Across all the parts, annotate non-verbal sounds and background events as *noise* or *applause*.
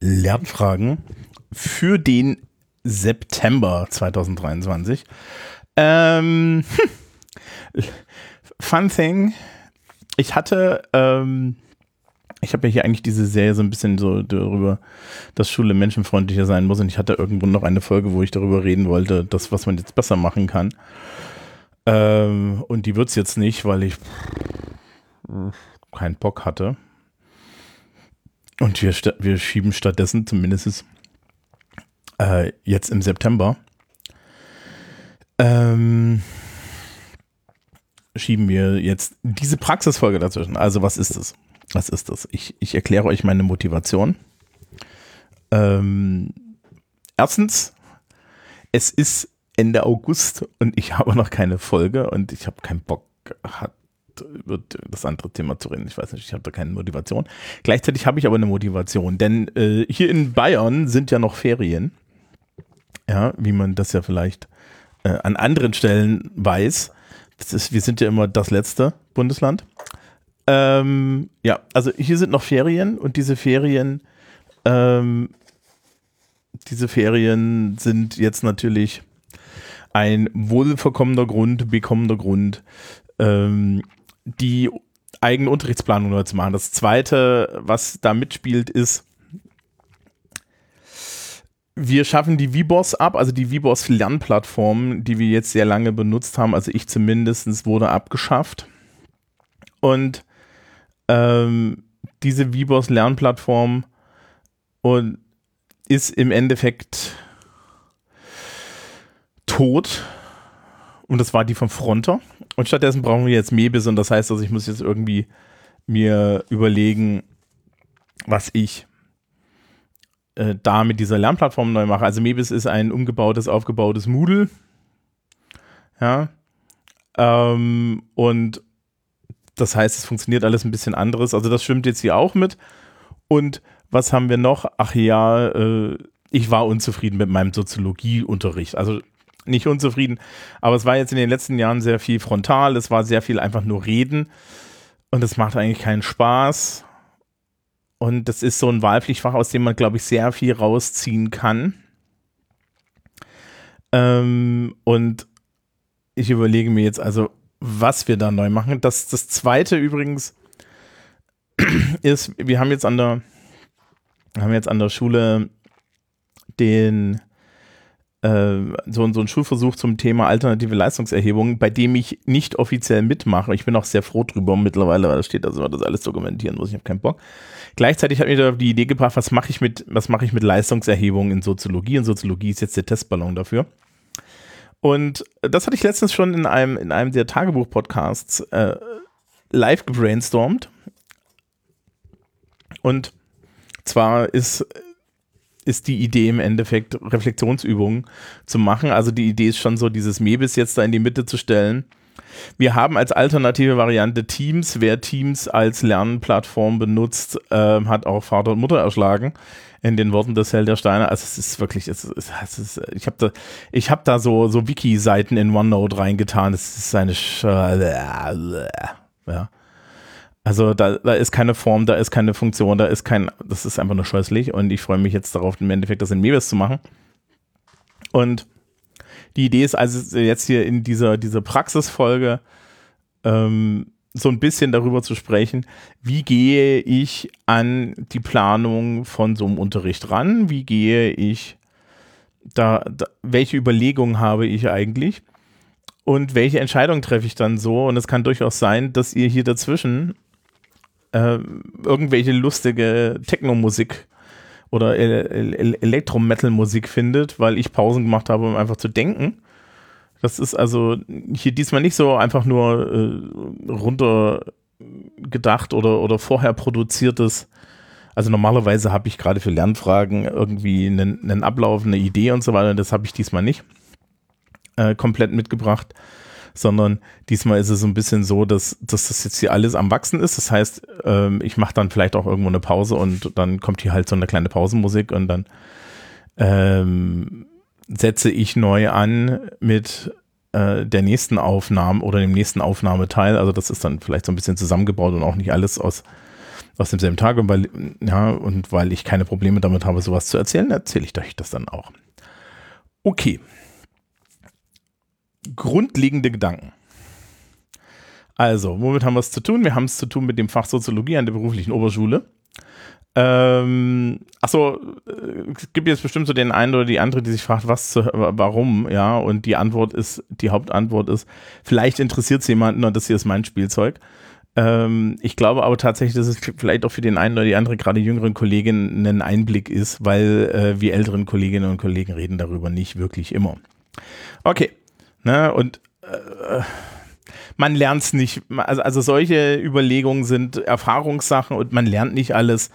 Lernfragen für den September 2023. Ähm, fun thing, ich hatte, ähm, ich habe ja hier eigentlich diese Serie so ein bisschen so darüber, dass Schule menschenfreundlicher sein muss und ich hatte irgendwo noch eine Folge, wo ich darüber reden wollte, das, was man jetzt besser machen kann. Ähm, und die wird es jetzt nicht, weil ich keinen Bock hatte. Und wir, wir schieben stattdessen zumindest äh, jetzt im September ähm, schieben wir jetzt diese Praxisfolge dazwischen. Also was ist das? Was ist das? Ich, ich erkläre euch meine Motivation. Ähm, erstens, es ist Ende August und ich *laughs* habe noch keine Folge und ich habe keinen Bock über das andere Thema zu reden. Ich weiß nicht, ich habe da keine Motivation. Gleichzeitig habe ich aber eine Motivation, denn äh, hier in Bayern sind ja noch Ferien. Ja, wie man das ja vielleicht äh, an anderen Stellen weiß. Ist, wir sind ja immer das letzte Bundesland. Ähm, ja, also hier sind noch Ferien und diese Ferien, ähm, diese Ferien sind jetzt natürlich ein wohlverkommener Grund, bekommender Grund, ähm, die eigene Unterrichtsplanung neu zu machen. Das zweite, was da mitspielt, ist, wir schaffen die VBOS ab, also die VBOS Lernplattform, die wir jetzt sehr lange benutzt haben, also ich zumindest, wurde abgeschafft. Und ähm, diese VBOS Lernplattform und ist im Endeffekt tot. Und das war die von Fronter. Und stattdessen brauchen wir jetzt Mebis und das heißt, also ich muss jetzt irgendwie mir überlegen, was ich äh, da mit dieser Lernplattform neu mache. Also Mebis ist ein umgebautes, aufgebautes Moodle. Ja. Ähm, und das heißt, es funktioniert alles ein bisschen anderes. Also das schwimmt jetzt hier auch mit. Und was haben wir noch? Ach ja, äh, ich war unzufrieden mit meinem Soziologieunterricht. Also nicht unzufrieden, aber es war jetzt in den letzten Jahren sehr viel frontal. Es war sehr viel einfach nur reden. Und es macht eigentlich keinen Spaß. Und das ist so ein Wahlpflichtfach, aus dem man, glaube ich, sehr viel rausziehen kann. Ähm, und ich überlege mir jetzt also, was wir da neu machen. Das, das zweite übrigens *clears throat* ist, wir haben jetzt an der, haben jetzt an der Schule den so, so ein Schulversuch zum Thema alternative Leistungserhebung, bei dem ich nicht offiziell mitmache. Ich bin auch sehr froh drüber mittlerweile, weil da steht, dass man das alles dokumentieren muss. Ich habe keinen Bock. Gleichzeitig hat mir die Idee gebracht, was mache ich mit, was mache ich mit Leistungserhebung in Soziologie? Und Soziologie ist jetzt der Testballon dafür. Und das hatte ich letztens schon in einem, in einem der Tagebuch-Podcasts äh, live gebrainstormt. Und zwar ist ist die Idee im Endeffekt, Reflexionsübungen zu machen. Also die Idee ist schon so, dieses Mebis jetzt da in die Mitte zu stellen. Wir haben als alternative Variante Teams. Wer Teams als Lernplattform benutzt, äh, hat auch Vater und Mutter erschlagen. In den Worten des Held der Steine. Also es ist wirklich, es ist, es ist, ich habe da, ich habe da so so Wiki-Seiten in OneNote reingetan. Es ist eine Sch ja. Also da, da ist keine Form, da ist keine Funktion, da ist kein, das ist einfach nur scheußlich und ich freue mich jetzt darauf, im Endeffekt das in Mebis zu machen. Und die Idee ist also jetzt hier in dieser, dieser Praxisfolge ähm, so ein bisschen darüber zu sprechen, wie gehe ich an die Planung von so einem Unterricht ran, wie gehe ich da, da welche Überlegungen habe ich eigentlich? Und welche Entscheidung treffe ich dann so? Und es kann durchaus sein, dass ihr hier dazwischen äh, irgendwelche lustige Techno-Musik oder Elektro-Metal-Musik findet, weil ich Pausen gemacht habe, um einfach zu denken. Das ist also hier diesmal nicht so einfach nur äh, runtergedacht oder, oder vorher produziertes. Also normalerweise habe ich gerade für Lernfragen irgendwie einen, einen Ablauf, eine Idee und so weiter. Das habe ich diesmal nicht äh, komplett mitgebracht sondern diesmal ist es so ein bisschen so, dass, dass das jetzt hier alles am Wachsen ist. Das heißt, ähm, ich mache dann vielleicht auch irgendwo eine Pause und dann kommt hier halt so eine kleine Pausenmusik und dann ähm, setze ich neu an mit äh, der nächsten Aufnahme oder dem nächsten Aufnahmeteil. Also das ist dann vielleicht so ein bisschen zusammengebaut und auch nicht alles aus aus demselben Tag und weil, ja, und weil ich keine Probleme damit habe, sowas zu erzählen, erzähle ich euch das dann auch. Okay. Grundlegende Gedanken. Also, womit haben wir es zu tun? Wir haben es zu tun mit dem Fach Soziologie an der beruflichen Oberschule. Ähm, achso, äh, es gibt jetzt bestimmt so den einen oder die andere, die sich fragt, was, zu, warum, ja, und die Antwort ist, die Hauptantwort ist, vielleicht interessiert es jemanden und das hier ist mein Spielzeug. Ähm, ich glaube aber tatsächlich, dass es vielleicht auch für den einen oder die andere, gerade jüngeren Kolleginnen, ein Einblick ist, weil äh, wir älteren Kolleginnen und Kollegen reden darüber nicht wirklich immer. Okay, ne, und äh, man lernt es nicht, also, also solche Überlegungen sind Erfahrungssachen und man lernt nicht alles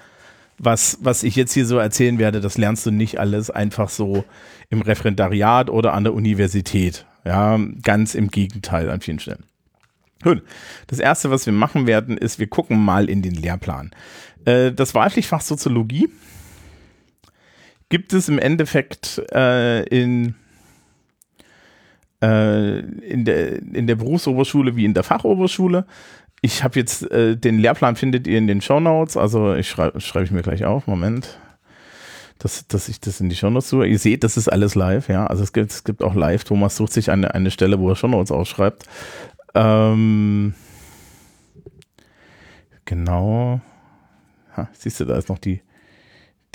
was, was ich jetzt hier so erzählen werde, das lernst du nicht alles einfach so im Referendariat oder an der Universität. Ja, ganz im Gegenteil an vielen Stellen. Gut. Das erste, was wir machen werden, ist, wir gucken mal in den Lehrplan. Äh, das Wahlpflichtfach Soziologie gibt es im Endeffekt äh, in, äh, in, der, in der Berufsoberschule wie in der Fachoberschule ich habe jetzt äh, den Lehrplan findet ihr in den Show Notes. Also ich schreibe schreibe ich mir gleich auf. Moment. Dass, dass ich das in die Show Notes tue. Ihr seht, das ist alles live, ja. Also es gibt, es gibt auch live. Thomas sucht sich eine, eine Stelle, wo er Show Notes ausschreibt. Ähm, genau. Ha, siehst du, da ist noch die,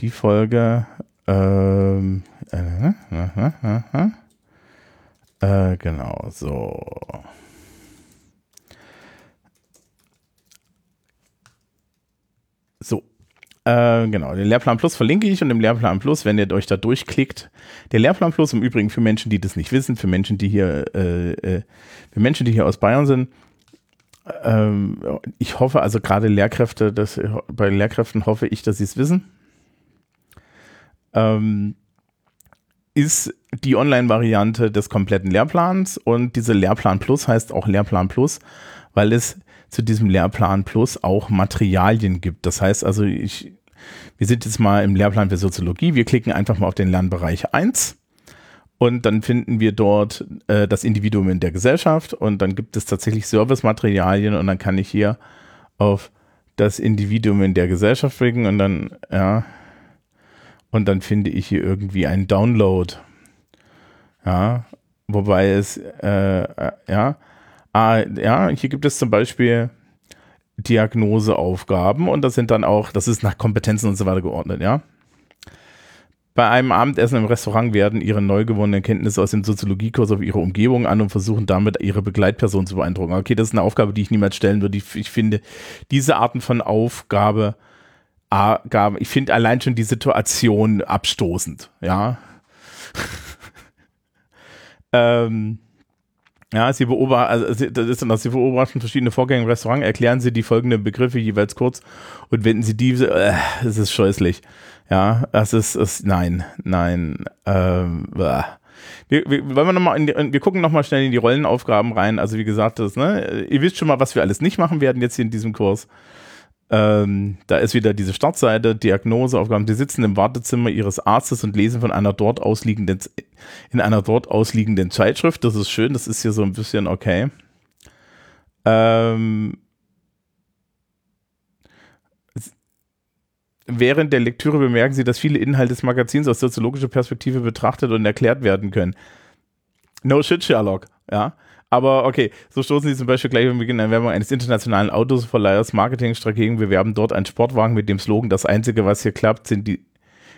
die Folge. Ähm, äh, äh, äh, genau, so. So. Äh, genau, den Lehrplan Plus verlinke ich und im Lehrplan Plus, wenn ihr euch da durchklickt, der Lehrplan Plus im Übrigen für Menschen, die das nicht wissen, für Menschen, die hier, äh, äh, für Menschen, die hier aus Bayern sind, ähm, ich hoffe also gerade Lehrkräfte, dass, bei Lehrkräften hoffe ich, dass sie es wissen, ähm, ist die Online-Variante des kompletten Lehrplans und diese Lehrplan Plus heißt auch Lehrplan Plus, weil es zu diesem Lehrplan Plus auch Materialien gibt. Das heißt also, ich, wir sind jetzt mal im Lehrplan für Soziologie. Wir klicken einfach mal auf den Lernbereich 1 und dann finden wir dort äh, das Individuum in der Gesellschaft und dann gibt es tatsächlich Servicematerialien und dann kann ich hier auf das Individuum in der Gesellschaft klicken und dann, ja, und dann finde ich hier irgendwie einen Download. Ja, wobei es, äh, äh ja, Ah, ja, hier gibt es zum Beispiel Diagnoseaufgaben und das sind dann auch, das ist nach Kompetenzen und so weiter geordnet, ja. Bei einem Abendessen im Restaurant werden ihre neu gewonnenen Kenntnisse aus dem Soziologiekurs auf ihre Umgebung an und versuchen damit ihre Begleitperson zu beeindrucken. Okay, das ist eine Aufgabe, die ich niemals stellen würde. Ich, ich finde diese Arten von Aufgabe, ich finde allein schon die Situation abstoßend, ja. *laughs* ähm, ja, sie beobachten, also das ist dann, sie beobachten verschiedene Vorgänge im Restaurant, erklären sie die folgenden Begriffe jeweils kurz und wenden sie diese, äh, ist scheußlich. Ja, das ist, ist nein, nein, ähm, äh. Wir, wir, wollen wir, noch mal die, wir gucken nochmal schnell in die Rollenaufgaben rein. Also wie gesagt, das, ne, ihr wisst schon mal, was wir alles nicht machen werden jetzt hier in diesem Kurs. Ähm, da ist wieder diese Startseite, Diagnoseaufgaben. Die sitzen im Wartezimmer ihres Arztes und lesen von einer dort ausliegenden, in einer dort ausliegenden Zeitschrift. Das ist schön, das ist hier so ein bisschen okay. Ähm, während der Lektüre bemerken Sie, dass viele Inhalte des Magazins aus soziologischer Perspektive betrachtet und erklärt werden können. No shit, Sherlock, ja. Aber okay, so stoßen sie zum Beispiel gleich beim Beginn der Werbung eines internationalen Autoverleihers Marketingstrategen bewerben dort einen Sportwagen mit dem Slogan, das Einzige, was hier klappt, sind die,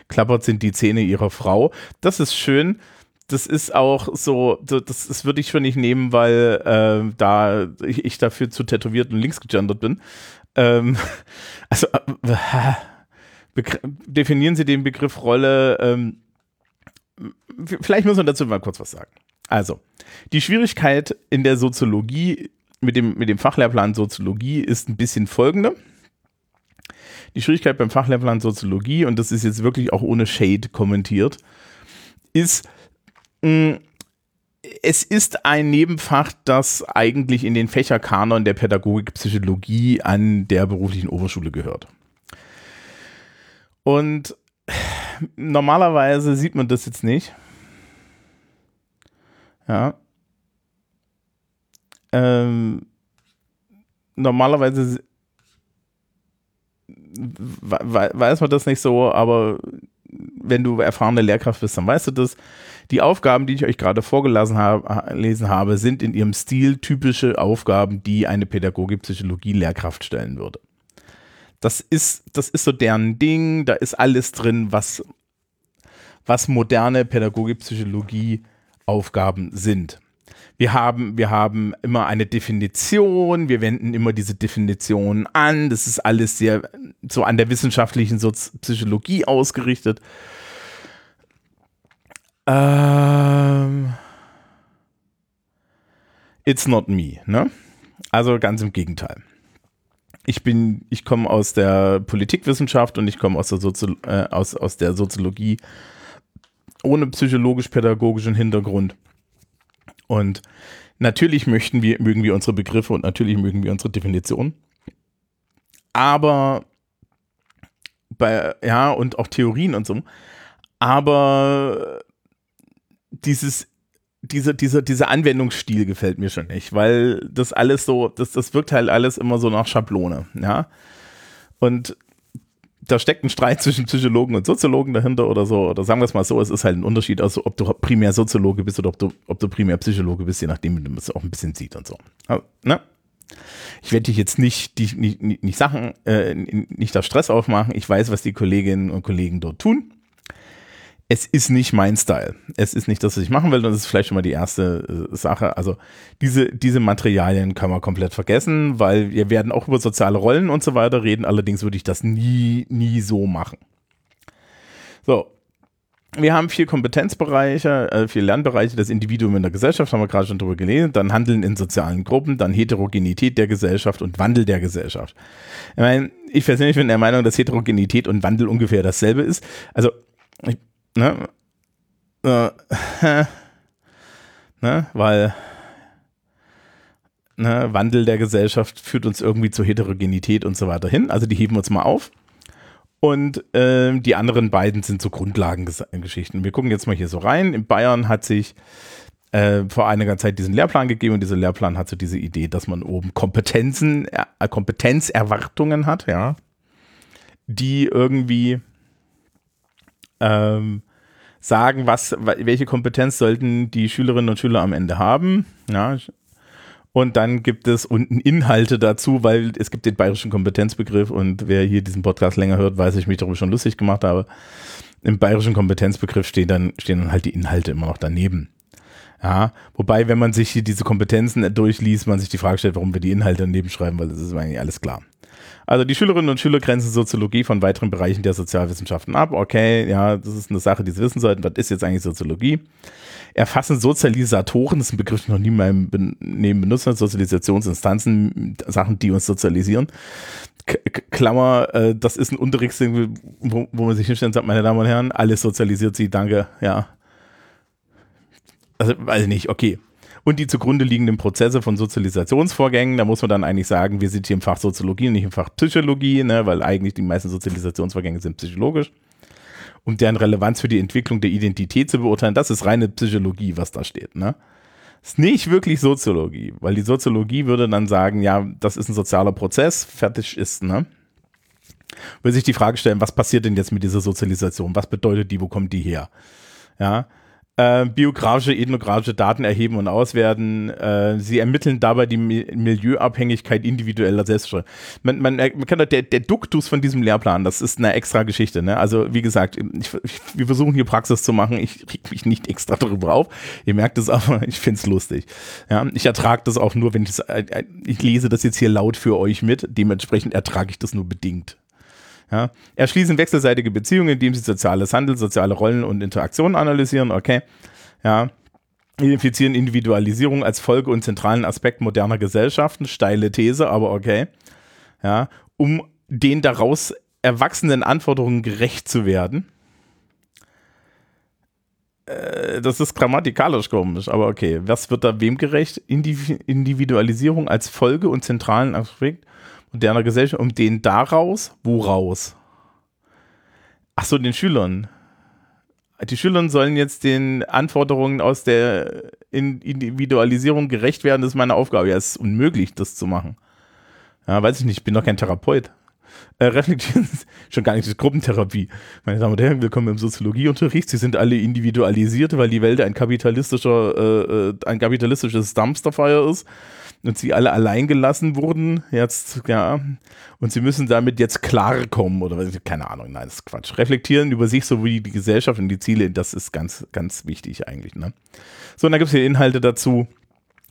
klappert, sind die Zähne ihrer Frau. Das ist schön. Das ist auch so, das, das würde ich schon nicht nehmen, weil äh, da ich, ich, dafür zu tätowiert und links gegendert bin. Ähm, *laughs* also äh, definieren Sie den Begriff Rolle. Ähm, vielleicht muss man dazu mal kurz was sagen. Also, die Schwierigkeit in der Soziologie mit dem, mit dem Fachlehrplan Soziologie ist ein bisschen folgende. Die Schwierigkeit beim Fachlehrplan Soziologie, und das ist jetzt wirklich auch ohne Shade kommentiert, ist, mh, mm, es ist ein Nebenfach, das eigentlich in den Fächerkanon der Pädagogik Psychologie an der beruflichen Oberschule gehört. Und normalerweise sieht man das jetzt nicht. Ja. Ähm, normalerweise weiß man das nicht so, aber wenn du erfahrene Lehrkraft bist, dann weißt du das. Die Aufgaben, die ich euch gerade vorgelesen habe, sind in ihrem Stil typische Aufgaben, die eine Pädagogik-Psychologie-Lehrkraft stellen würde. Das ist, das ist so deren Ding, da ist alles drin, was, was moderne Pädagogik-Psychologie-Aufgaben sind. Wir haben, wir haben immer eine Definition, wir wenden immer diese Definition an. Das ist alles sehr so an der wissenschaftlichen Sozi Psychologie ausgerichtet. Ähm, it's not me, ne? Also ganz im Gegenteil. Ich bin, ich komme aus der Politikwissenschaft und ich komme aus der, Sozi äh, aus, aus der Soziologie ohne psychologisch-pädagogischen Hintergrund. Und natürlich möchten wir, mögen wir unsere Begriffe und natürlich mögen wir unsere Definition. Aber bei, ja, und auch Theorien und so. Aber dieses, dieser, dieser, dieser Anwendungsstil gefällt mir schon nicht, weil das alles so, das, das wirkt halt alles immer so nach Schablone, ja. Und da steckt ein Streit zwischen Psychologen und Soziologen dahinter oder so. Oder sagen wir es mal so, es ist halt ein Unterschied, also ob du primär Soziologe bist oder ob du, ob du primär Psychologe bist, je nachdem, wie man es auch ein bisschen sieht und so. Also, ne? Ich werde dich jetzt nicht, die, nicht, nicht Sachen, äh, nicht da Stress aufmachen. Ich weiß, was die Kolleginnen und Kollegen dort tun es ist nicht mein Style. Es ist nicht das, was ich machen will. Das ist vielleicht schon mal die erste äh, Sache. Also diese, diese Materialien kann man komplett vergessen, weil wir werden auch über soziale Rollen und so weiter reden. Allerdings würde ich das nie, nie so machen. So. Wir haben vier Kompetenzbereiche, äh, vier Lernbereiche. Das Individuum in der Gesellschaft haben wir gerade schon drüber gelesen. Dann Handeln in sozialen Gruppen, dann Heterogenität der Gesellschaft und Wandel der Gesellschaft. Ich meine, ich persönlich bin der Meinung, dass Heterogenität und Wandel ungefähr dasselbe ist. Also ich ne, *laughs* ne, weil ne, Wandel der Gesellschaft führt uns irgendwie zur Heterogenität und so weiter hin. Also die heben uns mal auf. Und äh, die anderen beiden sind so Grundlagengeschichten. Wir gucken jetzt mal hier so rein. In Bayern hat sich äh, vor einiger Zeit diesen Lehrplan gegeben und dieser Lehrplan hat so diese Idee, dass man oben Kompetenzen, äh, Kompetenzerwartungen hat, ja, die irgendwie ähm, sagen, was, welche Kompetenz sollten die Schülerinnen und Schüler am Ende haben. Ja. Und dann gibt es unten Inhalte dazu, weil es gibt den bayerischen Kompetenzbegriff und wer hier diesen Podcast länger hört, weiß, ich mich darüber schon lustig gemacht habe. Im bayerischen Kompetenzbegriff stehen dann, stehen dann halt die Inhalte immer noch daneben. Ja, wobei, wenn man sich hier diese Kompetenzen durchliest, man sich die Frage stellt, warum wir die Inhalte daneben schreiben, weil das ist eigentlich alles klar. Also die Schülerinnen und Schüler grenzen Soziologie von weiteren Bereichen der Sozialwissenschaften ab. Okay, ja, das ist eine Sache, die sie wissen sollten. Was ist jetzt eigentlich Soziologie? Erfassen Sozialisatoren, das ist ein Begriff, den noch nie in meinem Leben benutzt habe, Sozialisationsinstanzen, Sachen, die uns sozialisieren. Klammer, äh, das ist ein Unterrichtsding, wo, wo man sich hinstellt und sagt, meine Damen und Herren, alles sozialisiert sie, danke, ja. Also, weiß ich nicht, okay und die zugrunde liegenden Prozesse von Sozialisationsvorgängen. Da muss man dann eigentlich sagen, wir sind hier im Fach Soziologie und nicht im Fach Psychologie, ne, weil eigentlich die meisten Sozialisationsvorgänge sind psychologisch. Um deren Relevanz für die Entwicklung der Identität zu beurteilen, das ist reine Psychologie, was da steht. Ne? Ist nicht wirklich Soziologie, weil die Soziologie würde dann sagen, ja, das ist ein sozialer Prozess, fertig ist, ne? Würde sich die Frage stellen, was passiert denn jetzt mit dieser Sozialisation? Was bedeutet die? Wo kommt die her? Ja, äh, biografische, ethnografische Daten erheben und auswerten. Äh, sie ermitteln dabei die Mi Milieuabhängigkeit individueller Selbststeuer. Man, man, man kann der, der Duktus von diesem Lehrplan, das ist eine extra Geschichte. Ne? Also wie gesagt, ich, ich, wir versuchen hier Praxis zu machen. Ich reg mich nicht extra darüber auf. Ihr merkt es aber, *laughs* ich finde es lustig. Ja? Ich ertrage das auch nur, wenn ich das, äh, ich lese das jetzt hier laut für euch mit. Dementsprechend ertrage ich das nur bedingt. Ja. Erschließen wechselseitige Beziehungen, indem sie soziales Handeln, soziale Rollen und Interaktionen analysieren. Okay. Ja. Identifizieren Individualisierung als Folge und zentralen Aspekt moderner Gesellschaften. Steile These, aber okay. Ja. Um den daraus erwachsenen Anforderungen gerecht zu werden. Äh, das ist grammatikalisch komisch, aber okay. Was wird da wem gerecht? Individualisierung als Folge und zentralen Aspekt moderner Gesellschaft, um den daraus, woraus? Ach so, den Schülern. Die Schüler sollen jetzt den Anforderungen aus der Individualisierung gerecht werden, das ist meine Aufgabe. Ja, es ist unmöglich, das zu machen. Ja, weiß ich nicht, ich bin doch kein Therapeut. Äh, reflektieren *laughs* schon gar nicht das Gruppentherapie. Meine Damen und Herren, willkommen im Soziologieunterricht. Sie sind alle individualisiert, weil die Welt ein kapitalistischer, äh, äh ein kapitalistisches Dumpsterfire ist und sie alle allein gelassen wurden. Jetzt, ja, und sie müssen damit jetzt klarkommen oder keine Ahnung, nein, das ist Quatsch. Reflektieren über sich sowie die Gesellschaft und die Ziele, das ist ganz, ganz wichtig eigentlich. Ne? So, und dann gibt es hier Inhalte dazu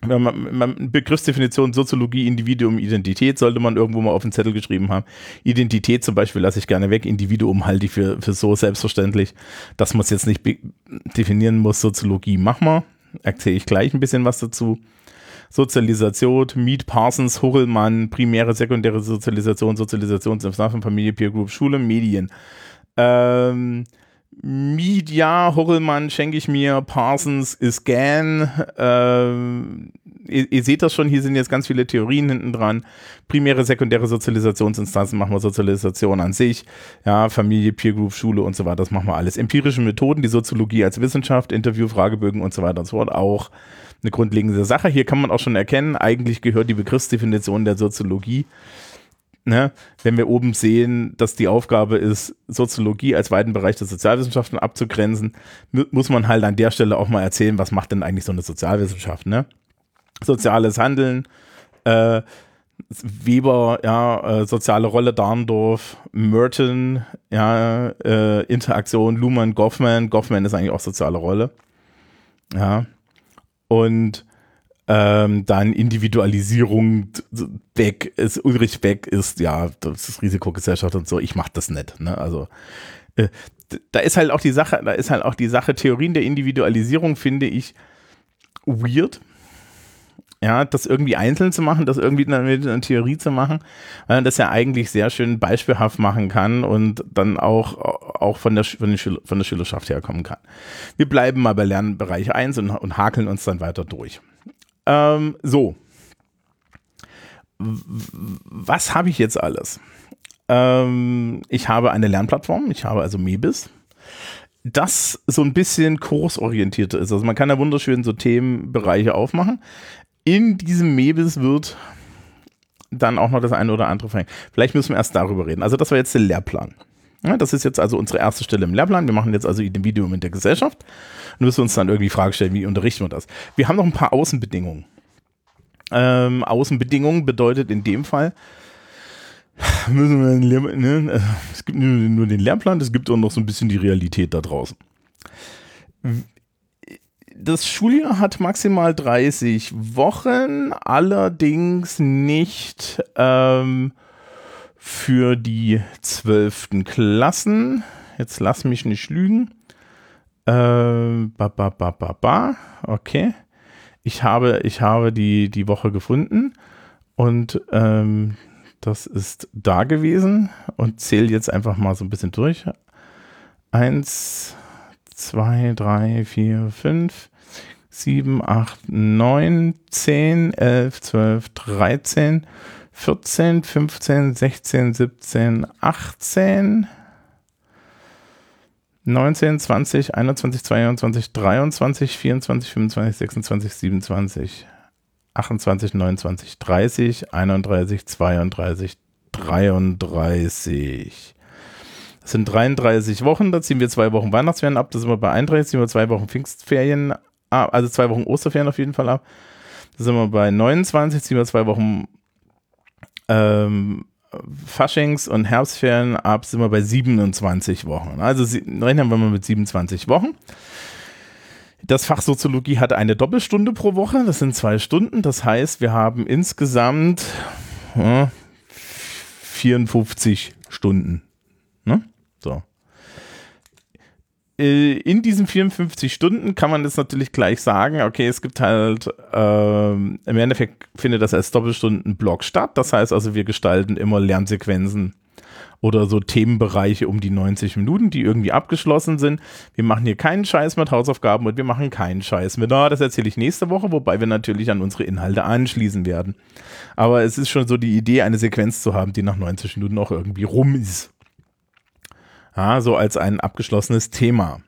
wenn man, man Begriffsdefinition Soziologie, Individuum, Identität sollte man irgendwo mal auf den Zettel geschrieben haben. Identität zum Beispiel lasse ich gerne weg, Individuum halte ich für, für so selbstverständlich, dass man es jetzt nicht definieren muss. Soziologie machen wir, erzähle ich gleich ein bisschen was dazu. Sozialisation, Meet Parsons, Hurrellmann, primäre, sekundäre Sozialisation, Sozialisation, Familie, Peer Group, Schule, Medien. Ähm, Media, Horrelmann schenke ich mir, Parsons ist Gan. Ähm, ihr, ihr, seht das schon, hier sind jetzt ganz viele Theorien hinten dran. Primäre, sekundäre Sozialisationsinstanzen machen wir Sozialisation an sich. Ja, Familie, Peer Group, Schule und so weiter, das machen wir alles. Empirische Methoden, die Soziologie als Wissenschaft, Interview, Fragebögen und so weiter und so fort auch eine grundlegende Sache. Hier kann man auch schon erkennen, eigentlich gehört die Begriffsdefinition der Soziologie ne, wenn wir oben sehen, dass die Aufgabe ist, Soziologie als weiten Bereich der Sozialwissenschaften abzugrenzen, muss man halt an der Stelle auch mal erzählen, was macht denn eigentlich so eine Sozialwissenschaft, ne? Soziales Handeln, äh, Weber, ja, äh, soziale Rolle Darndorf, Merton, ja, äh, Interaktion, Luhmann, Goffman. Goffman ist eigentlich auch soziale Rolle. Ja. Und ähm, dann Individualisierung Beck ist, Ulrich Beck ist, ja, das ist Risikogesellschaft und so, ich mach das nicht. Ne? Also äh, da ist halt auch die Sache, da ist halt auch die Sache, Theorien der Individualisierung finde ich weird. Ja, das irgendwie einzeln zu machen, das irgendwie mit einer Theorie zu machen, weil man das ja eigentlich sehr schön beispielhaft machen kann und dann auch, auch von, der, von, von der Schülerschaft herkommen kann. Wir bleiben mal bei Lernbereich 1 und, und hakeln uns dann weiter durch. Ähm, so. Was habe ich jetzt alles? Ähm, ich habe eine Lernplattform, ich habe also Mebis, das so ein bisschen kursorientiert ist. Also man kann da wunderschön so Themenbereiche aufmachen. In diesem Mebis wird dann auch noch das eine oder andere verhängt. Vielleicht müssen wir erst darüber reden. Also das war jetzt der Lehrplan. Ja, das ist jetzt also unsere erste Stelle im Lehrplan. Wir machen jetzt also Individuum in der Gesellschaft und müssen uns dann irgendwie die Frage stellen, wie unterrichten wir das? Wir haben noch ein paar Außenbedingungen. Ähm, Außenbedingungen bedeutet in dem Fall, müssen wir ne, es gibt nur den Lehrplan, es gibt auch noch so ein bisschen die Realität da draußen. Das Schuljahr hat maximal 30 Wochen, allerdings nicht ähm, für die zwölften Klassen. Jetzt lass mich nicht lügen. Äh, ba, ba, ba, ba, ba. Okay. Ich habe, ich habe die, die Woche gefunden und ähm, das ist da gewesen und zähle jetzt einfach mal so ein bisschen durch. Eins, zwei, drei, vier, fünf, sieben, acht, neun, zehn, elf, zwölf, dreizehn. 14, 15, 16, 17, 18, 19, 20, 21, 22, 23, 24, 25, 26, 27, 28, 29, 30, 31, 32, 33. Das sind 33 Wochen, da ziehen wir zwei Wochen Weihnachtsferien ab, da sind wir bei 31, ziehen wir zwei Wochen Pfingstferien ab, also zwei Wochen Osterferien auf jeden Fall ab. Da sind wir bei 29, ziehen wir zwei Wochen ähm, Faschings- und Herbstferien ab sind wir bei 27 Wochen. Also rechnen wir mal mit 27 Wochen. Das Fach Soziologie hat eine Doppelstunde pro Woche, das sind zwei Stunden. Das heißt, wir haben insgesamt äh, 54 Stunden. Ne? Äh, in diesen 54 Stunden kann man jetzt natürlich gleich sagen, okay, es gibt halt, äh, im Endeffekt findet das als Doppelstundenblock statt. Das heißt also, wir gestalten immer Lernsequenzen oder so Themenbereiche um die 90 Minuten, die irgendwie abgeschlossen sind. Wir machen hier keinen Scheiß mit Hausaufgaben und wir machen keinen Scheiß mit, ah, das erzähle ich nächste Woche, wobei wir natürlich an unsere Inhalte anschließen werden. Aber es ist schon so die Idee, eine Sequenz zu haben, die nach 90 Minuten auch irgendwie rum ist. Ja, so als ein abgeschlossenes Thema.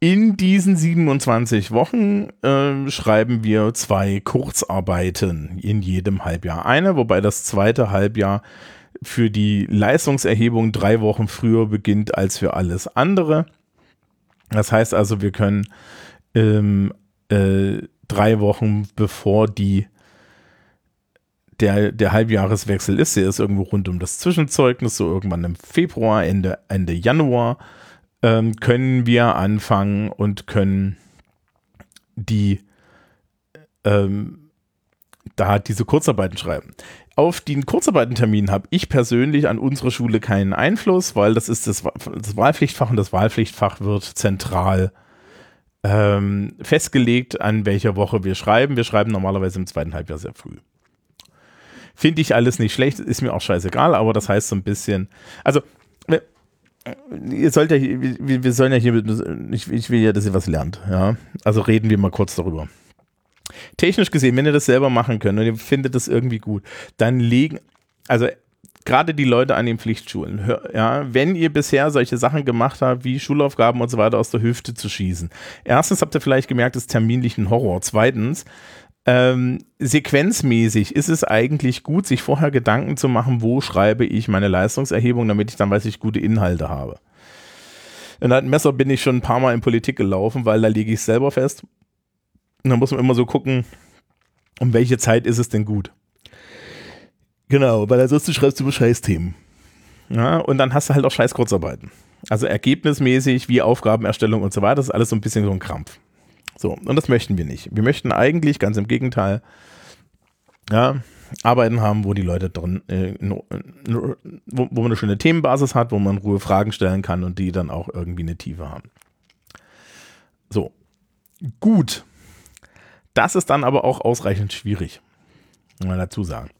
In diesen 27 Wochen äh, schreiben wir zwei Kurzarbeiten in jedem Halbjahr. Eine, wobei das zweite Halbjahr für die Leistungserhebung drei Wochen früher beginnt als für alles andere. Das heißt also, wir können ähm, äh, drei Wochen bevor die der, der Halbjahreswechsel ist, der ist irgendwo rund um das Zwischenzeugnis, so irgendwann im Februar, Ende, Ende Januar, ähm, können wir anfangen und können die ähm, da diese Kurzarbeiten schreiben. Auf den Kurzarbeitentermin habe ich persönlich an unserer Schule keinen Einfluss, weil das ist das, das Wahlpflichtfach und das Wahlpflichtfach wird zentral ähm, festgelegt, an welcher Woche wir schreiben. Wir schreiben normalerweise im zweiten Halbjahr sehr früh. Finde ich alles nicht schlecht, ist mir auch scheißegal, aber das heißt so ein bisschen, also ihr sollt ja, wir, wir sollen ja hier, ich, ich will ja, dass ihr was lernt, ja. Also reden wir mal kurz darüber. Technisch gesehen, wenn ihr das selber machen könnt und ihr findet das irgendwie gut, dann legen, also gerade die Leute an den Pflichtschulen, ja, wenn ihr bisher solche Sachen gemacht habt, wie Schulaufgaben und so weiter aus der Hüfte zu schießen. Erstens habt ihr vielleicht gemerkt, das ist terminlich ein Horror. Zweitens, ähm, sequenzmäßig ist es eigentlich gut, sich vorher Gedanken zu machen, wo schreibe ich meine Leistungserhebung, damit ich dann weiß, ich gute Inhalte habe. In einem Messer bin ich schon ein paar Mal in Politik gelaufen, weil da lege ich es selber fest. Und dann muss man immer so gucken, um welche Zeit ist es denn gut. Genau, weil ansonsten schreibst du über Scheißthemen. Ja, und dann hast du halt auch Scheiß-Kurzarbeiten. Also ergebnismäßig, wie Aufgabenerstellung und so weiter, das ist alles so ein bisschen so ein Krampf. So, und das möchten wir nicht. Wir möchten eigentlich, ganz im Gegenteil, ja, Arbeiten haben, wo die Leute drin, äh, wo man eine schöne Themenbasis hat, wo man Ruhe Fragen stellen kann und die dann auch irgendwie eine Tiefe haben. So, gut. Das ist dann aber auch ausreichend schwierig, muss man dazu sagen.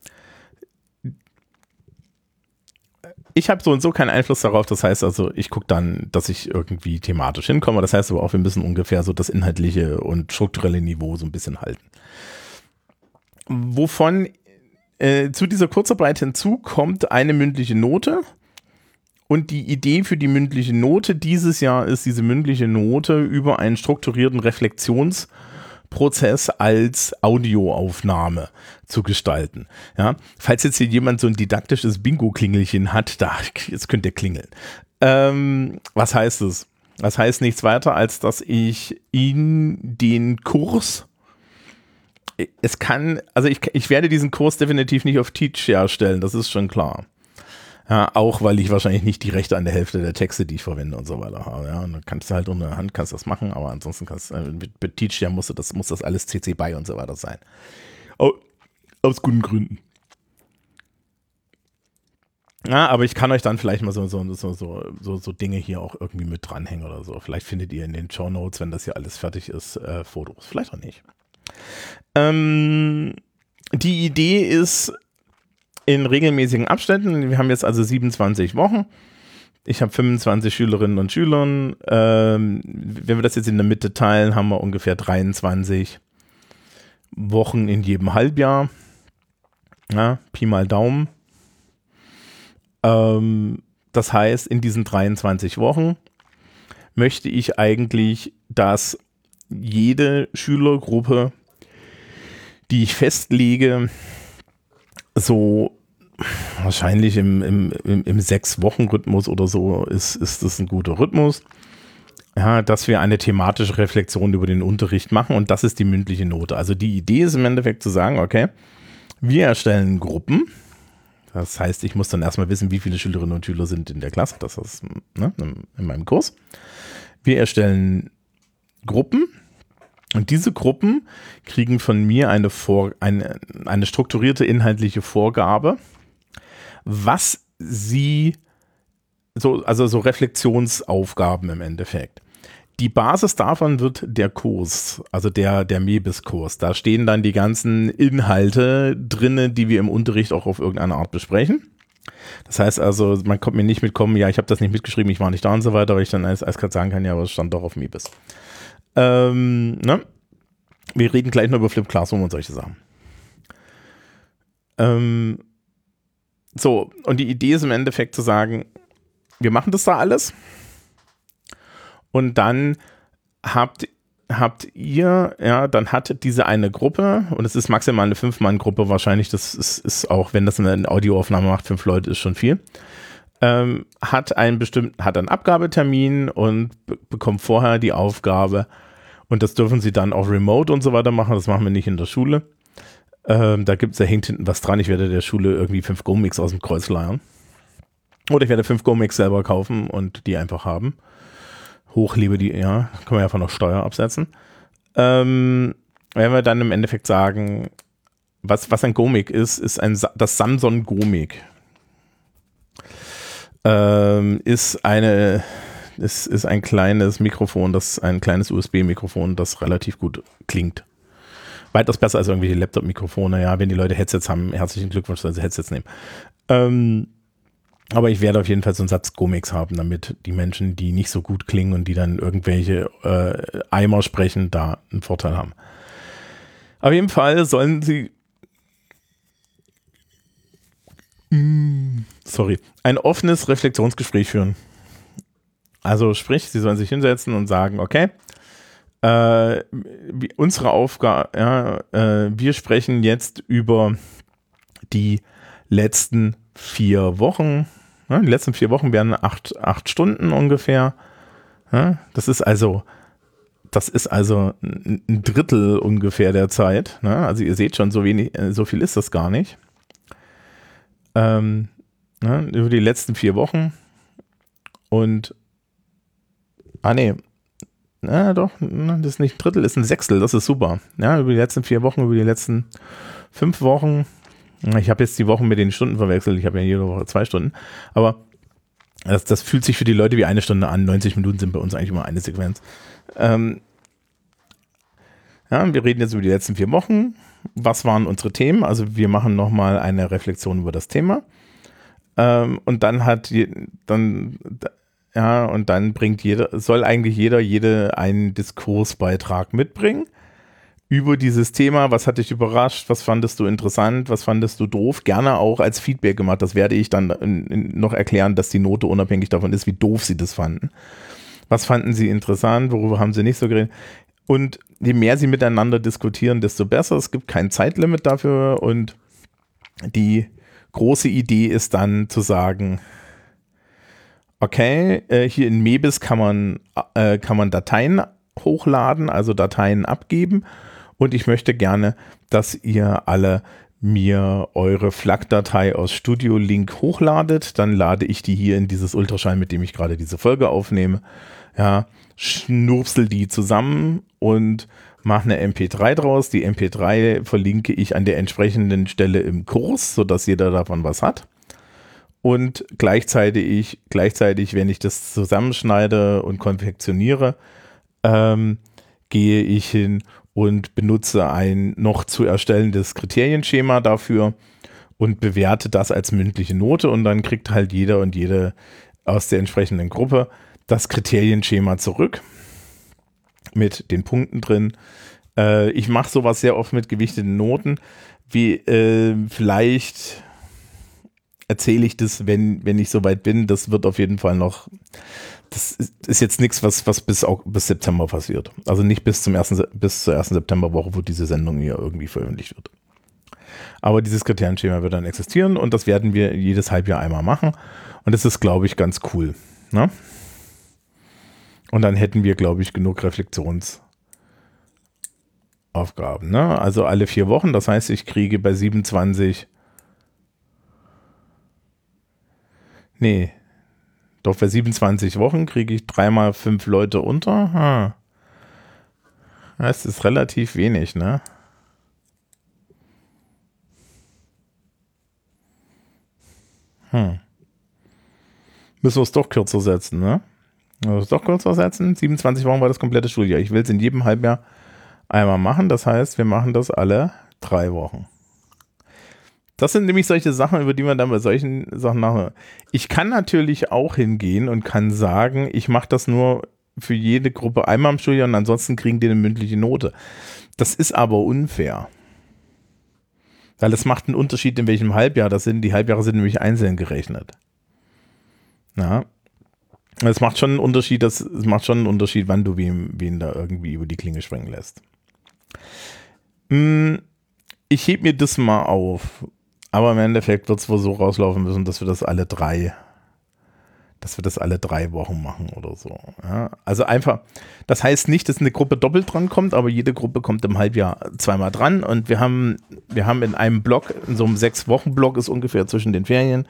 Ich habe so und so keinen Einfluss darauf. Das heißt also, ich gucke dann, dass ich irgendwie thematisch hinkomme. Das heißt aber auch, wir müssen ungefähr so das inhaltliche und strukturelle Niveau so ein bisschen halten. Wovon äh, zu dieser Kurzarbeit hinzu kommt eine mündliche Note. Und die Idee für die mündliche Note dieses Jahr ist, diese mündliche Note über einen strukturierten Reflexions- Prozess als Audioaufnahme zu gestalten. Ja, falls jetzt hier jemand so ein didaktisches Bingo-Klingelchen hat, da, *laughs* jetzt könnt ihr klingeln. Ähm, was heißt es? Das heißt nichts weiter, als dass ich in den Kurs es kann, also ich, ich werde diesen Kurs definitiv nicht auf Teach herstellen, das ist schon klar. Ja, auch weil ich wahrscheinlich nicht die Rechte an der Hälfte der Texte, die ich verwende und so weiter habe. Ja, und dann kannst du halt unter der Hand kannst das machen, aber ansonsten kannst du, äh, mit, mit Teach, ja, muss das, muss das alles CC BY und so weiter sein. Oh, aus guten Gründen. Ja, aber ich kann euch dann vielleicht mal so, so, so, so, so Dinge hier auch irgendwie mit dranhängen oder so. Vielleicht findet ihr in den Show Notes, wenn das hier alles fertig ist, äh, Fotos. Vielleicht auch nicht. Ähm, die Idee ist, in regelmäßigen Abständen. Wir haben jetzt also 27 Wochen. Ich habe 25 Schülerinnen und Schüler. Ähm, wenn wir das jetzt in der Mitte teilen, haben wir ungefähr 23 Wochen in jedem Halbjahr. Ja, Pi mal Daumen. Ähm, das heißt, in diesen 23 Wochen möchte ich eigentlich, dass jede Schülergruppe, die ich festlege, so wahrscheinlich im, im, im, im Sechs-Wochen-Rhythmus oder so ist, ist das ein guter Rhythmus. Ja, dass wir eine thematische Reflexion über den Unterricht machen und das ist die mündliche Note. Also die Idee ist im Endeffekt zu sagen, okay, wir erstellen Gruppen. Das heißt, ich muss dann erstmal wissen, wie viele Schülerinnen und Schüler sind in der Klasse. Das ist ne, in meinem Kurs. Wir erstellen Gruppen und diese Gruppen kriegen von mir eine, Vor eine, eine strukturierte inhaltliche Vorgabe, was sie, so, also so Reflexionsaufgaben im Endeffekt. Die Basis davon wird der Kurs, also der, der MEBIS-Kurs. Da stehen dann die ganzen Inhalte drinne, die wir im Unterricht auch auf irgendeine Art besprechen. Das heißt also, man kommt mir nicht mitkommen, ja, ich habe das nicht mitgeschrieben, ich war nicht da und so weiter, weil ich dann eiskalt sagen kann, ja, aber es stand doch auf MEBIS. Ähm, ne? Wir reden gleich noch über Flip Classroom und solche Sachen. Ähm, so, und die Idee ist im Endeffekt zu sagen, wir machen das da alles und dann habt, habt ihr, ja, dann hat diese eine Gruppe, und es ist maximal eine Fünf-Mann-Gruppe wahrscheinlich, das ist, ist auch, wenn das eine Audioaufnahme macht, fünf Leute ist schon viel, ähm, hat einen bestimmten, hat einen Abgabetermin und bekommt vorher die Aufgabe, und das dürfen sie dann auch remote und so weiter machen, das machen wir nicht in der Schule. Ähm, da gibt's, da hängt hinten was dran, ich werde der Schule irgendwie fünf Go-Mix aus dem Kreuz leiern. Oder ich werde fünf Go-Mix selber kaufen und die einfach haben hochlebe die, ja, können wir einfach noch Steuer absetzen. Ähm, wenn wir dann im Endeffekt sagen, was, was ein Gomik ist, ist ein, das Samsung Gomik. Ähm, ist eine, ist, ist ein kleines Mikrofon, das ein kleines USB-Mikrofon, das relativ gut klingt. Weitaus besser als irgendwelche Laptop-Mikrofone. Ja, wenn die Leute Headsets haben, herzlichen Glückwunsch, dass sie Headsets nehmen. Ähm, aber ich werde auf jeden Fall so einen Satz Gomix haben, damit die Menschen, die nicht so gut klingen und die dann irgendwelche äh, Eimer sprechen, da einen Vorteil haben. Auf jeden Fall sollen sie. Sorry. Ein offenes Reflexionsgespräch führen. Also sprich, sie sollen sich hinsetzen und sagen, okay, äh, unsere Aufgabe, ja, äh, wir sprechen jetzt über die letzten vier Wochen. Ja, die letzten vier Wochen wären acht, acht Stunden ungefähr. Ja, das ist also, das ist also ein Drittel ungefähr der Zeit. Ne? Also ihr seht schon, so wenig, äh, so viel ist das gar nicht. Ähm, ne? Über die letzten vier Wochen. Und ah nee, na doch, das ist nicht ein Drittel, ist ein Sechstel, das ist super. Ja, über die letzten vier Wochen, über die letzten fünf Wochen ich habe jetzt die Wochen mit den Stunden verwechselt. Ich habe ja jede Woche zwei Stunden. Aber das, das, fühlt sich für die Leute wie eine Stunde an. 90 Minuten sind bei uns eigentlich immer eine Sequenz. Ähm ja, wir reden jetzt über die letzten vier Wochen. Was waren unsere Themen? Also wir machen nochmal eine Reflexion über das Thema. Ähm, und dann hat dann ja und dann bringt jeder soll eigentlich jeder jede einen Diskursbeitrag mitbringen über dieses Thema. Was hat dich überrascht? Was fandest du interessant? Was fandest du doof? Gerne auch als Feedback gemacht. Das werde ich dann in noch erklären, dass die Note unabhängig davon ist, wie doof sie das fanden. Was fanden sie interessant? Worüber haben sie nicht so geredet? Und je mehr sie miteinander diskutieren, desto besser. Es gibt kein Zeitlimit dafür. Und die große Idee ist dann zu sagen, okay, äh, hier in Mebis kann man, äh, kann man Dateien hochladen, also Dateien abgeben und ich möchte gerne, dass ihr alle mir eure FLAC-Datei aus Studio Link hochladet. Dann lade ich die hier in dieses Ultraschall, mit dem ich gerade diese Folge aufnehme. Ja, schnurpsel die zusammen und mache eine MP3 draus. Die MP3 verlinke ich an der entsprechenden Stelle im Kurs, sodass jeder davon was hat. Und gleichzeitig, gleichzeitig, wenn ich das zusammenschneide und konfektioniere, ähm, gehe ich hin und benutze ein noch zu erstellendes Kriterienschema dafür und bewerte das als mündliche Note und dann kriegt halt jeder und jede aus der entsprechenden Gruppe das Kriterienschema zurück mit den Punkten drin. Äh, ich mache sowas sehr oft mit gewichteten Noten, wie äh, vielleicht erzähle ich das, wenn, wenn ich soweit bin. Das wird auf jeden Fall noch das ist jetzt nichts, was, was bis, bis September passiert. Also nicht bis, zum ersten, bis zur ersten Septemberwoche, wo diese Sendung hier irgendwie veröffentlicht wird. Aber dieses Kriterienschema wird dann existieren und das werden wir jedes Halbjahr einmal machen. Und das ist, glaube ich, ganz cool. Ne? Und dann hätten wir, glaube ich, genug Reflexionsaufgaben. Ne? Also alle vier Wochen. Das heißt, ich kriege bei 27. Nee, doch für 27 Wochen kriege ich dreimal fünf Leute unter. Ha. Das ist relativ wenig, ne? Hm. Müssen wir es doch kürzer setzen, ne? Müssen wir es doch kürzer setzen? 27 Wochen war das komplette Schuljahr. Ich will es in jedem Halbjahr einmal machen. Das heißt, wir machen das alle drei Wochen. Das sind nämlich solche Sachen, über die man dann bei solchen Sachen nachher. Ich kann natürlich auch hingehen und kann sagen, ich mache das nur für jede Gruppe einmal im Schuljahr und ansonsten kriegen die eine mündliche Note. Das ist aber unfair. Weil es macht einen Unterschied, in welchem Halbjahr das sind. Die Halbjahre sind nämlich einzeln gerechnet. Ja. Es macht schon einen Unterschied, das, es macht schon einen Unterschied, wann du wen, wen da irgendwie über die Klinge springen lässt. Hm, ich heb mir das mal auf. Aber im Endeffekt wird es wohl so rauslaufen müssen, dass wir das alle drei, dass wir das alle drei Wochen machen oder so. Ja, also einfach, das heißt nicht, dass eine Gruppe doppelt dran kommt, aber jede Gruppe kommt im Halbjahr zweimal dran und wir haben, wir haben in einem Block, in so einem sechs Wochen Block ist ungefähr zwischen den Ferien,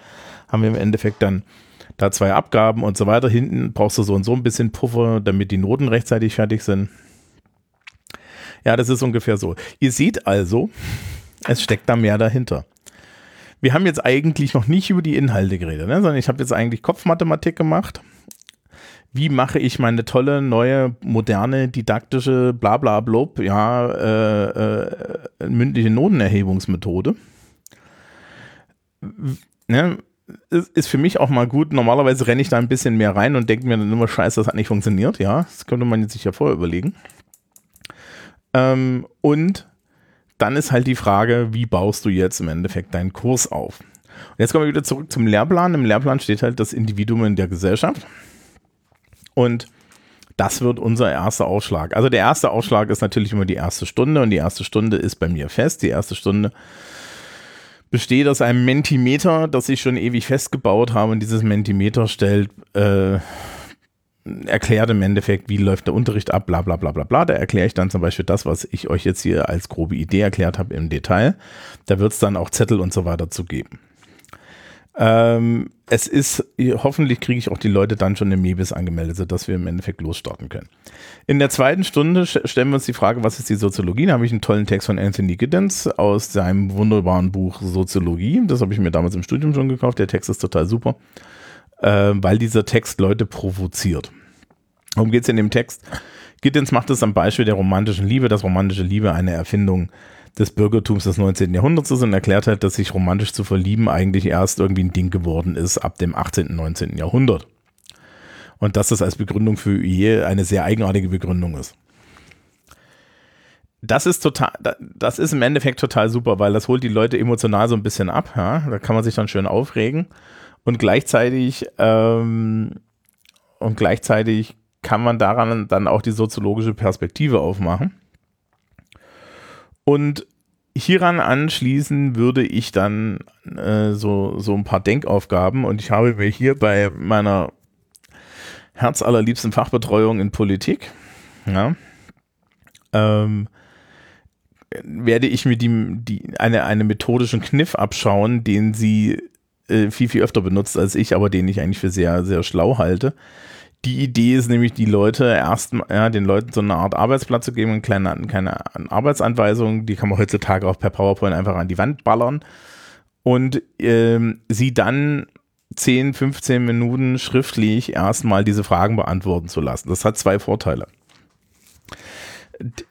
haben wir im Endeffekt dann da zwei Abgaben und so weiter. Hinten brauchst du so und so ein bisschen Puffer, damit die Noten rechtzeitig fertig sind. Ja, das ist ungefähr so. Ihr seht also, es steckt da mehr dahinter. Wir haben jetzt eigentlich noch nicht über die Inhalte geredet, ne? sondern ich habe jetzt eigentlich Kopfmathematik gemacht. Wie mache ich meine tolle, neue, moderne, didaktische, bla bla blub, ja, äh, äh, mündliche Notenerhebungsmethode? Ne? Ist für mich auch mal gut. Normalerweise renne ich da ein bisschen mehr rein und denke mir dann immer, scheiße, das hat nicht funktioniert. Ja, das könnte man jetzt sich ja vorher überlegen. Ähm, und dann ist halt die Frage, wie baust du jetzt im Endeffekt deinen Kurs auf? Und jetzt kommen wir wieder zurück zum Lehrplan. Im Lehrplan steht halt das Individuum in der Gesellschaft. Und das wird unser erster Ausschlag. Also der erste Ausschlag ist natürlich immer die erste Stunde und die erste Stunde ist bei mir fest. Die erste Stunde besteht aus einem Mentimeter, das ich schon ewig festgebaut habe und dieses Mentimeter stellt äh, erklärt im Endeffekt, wie läuft der Unterricht ab, bla bla bla bla bla. Da erkläre ich dann zum Beispiel das, was ich euch jetzt hier als grobe Idee erklärt habe im Detail. Da wird es dann auch Zettel und so weiter zu geben. Ähm, es ist, hoffentlich kriege ich auch die Leute dann schon im Mebis angemeldet, sodass wir im Endeffekt losstarten können. In der zweiten Stunde stellen wir uns die Frage, was ist die Soziologie? Da habe ich einen tollen Text von Anthony Giddens aus seinem wunderbaren Buch Soziologie. Das habe ich mir damals im Studium schon gekauft. Der Text ist total super äh, weil dieser Text Leute provoziert. Worum geht es in dem Text? Giddens macht es am Beispiel der romantischen Liebe, dass romantische Liebe eine Erfindung des Bürgertums des 19. Jahrhunderts ist und erklärt hat, dass sich romantisch zu verlieben eigentlich erst irgendwie ein Ding geworden ist ab dem 18., 19. Jahrhundert. Und dass das als Begründung für Ehe eine sehr eigenartige Begründung ist. Das ist total, das ist im Endeffekt total super, weil das holt die Leute emotional so ein bisschen ab. Ja? Da kann man sich dann schön aufregen und gleichzeitig ähm, und gleichzeitig kann man daran dann auch die soziologische Perspektive aufmachen. Und hieran anschließen würde ich dann äh, so, so ein paar Denkaufgaben und ich habe mir hier bei meiner herzallerliebsten Fachbetreuung in Politik, ja, ähm, werde ich mir die, die, eine, eine methodischen Kniff abschauen, den sie äh, viel, viel öfter benutzt als ich, aber den ich eigentlich für sehr, sehr schlau halte. Die Idee ist nämlich, die Leute erst, ja, den Leuten so eine Art Arbeitsplatz zu geben, eine kleine, keine Arbeitsanweisung, die kann man heutzutage auch per PowerPoint einfach an die Wand ballern und ähm, sie dann 10, 15 Minuten schriftlich erstmal diese Fragen beantworten zu lassen. Das hat zwei Vorteile.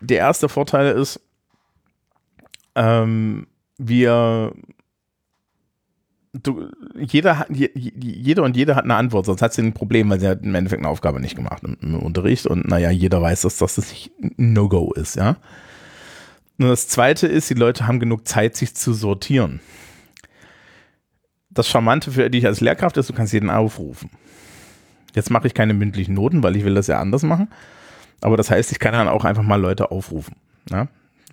Der erste Vorteil ist, ähm, wir du, jeder, jeder und jede hat eine Antwort, sonst hat sie ein Problem, weil sie hat im Endeffekt eine Aufgabe nicht gemacht im, im Unterricht und naja, jeder weiß, dass das nicht No-Go ist, ja. Und das zweite ist, die Leute haben genug Zeit, sich zu sortieren. Das Charmante für dich als Lehrkraft ist, du kannst jeden aufrufen. Jetzt mache ich keine mündlichen Noten, weil ich will das ja anders machen. Aber das heißt, ich kann dann auch einfach mal Leute aufrufen. Ja?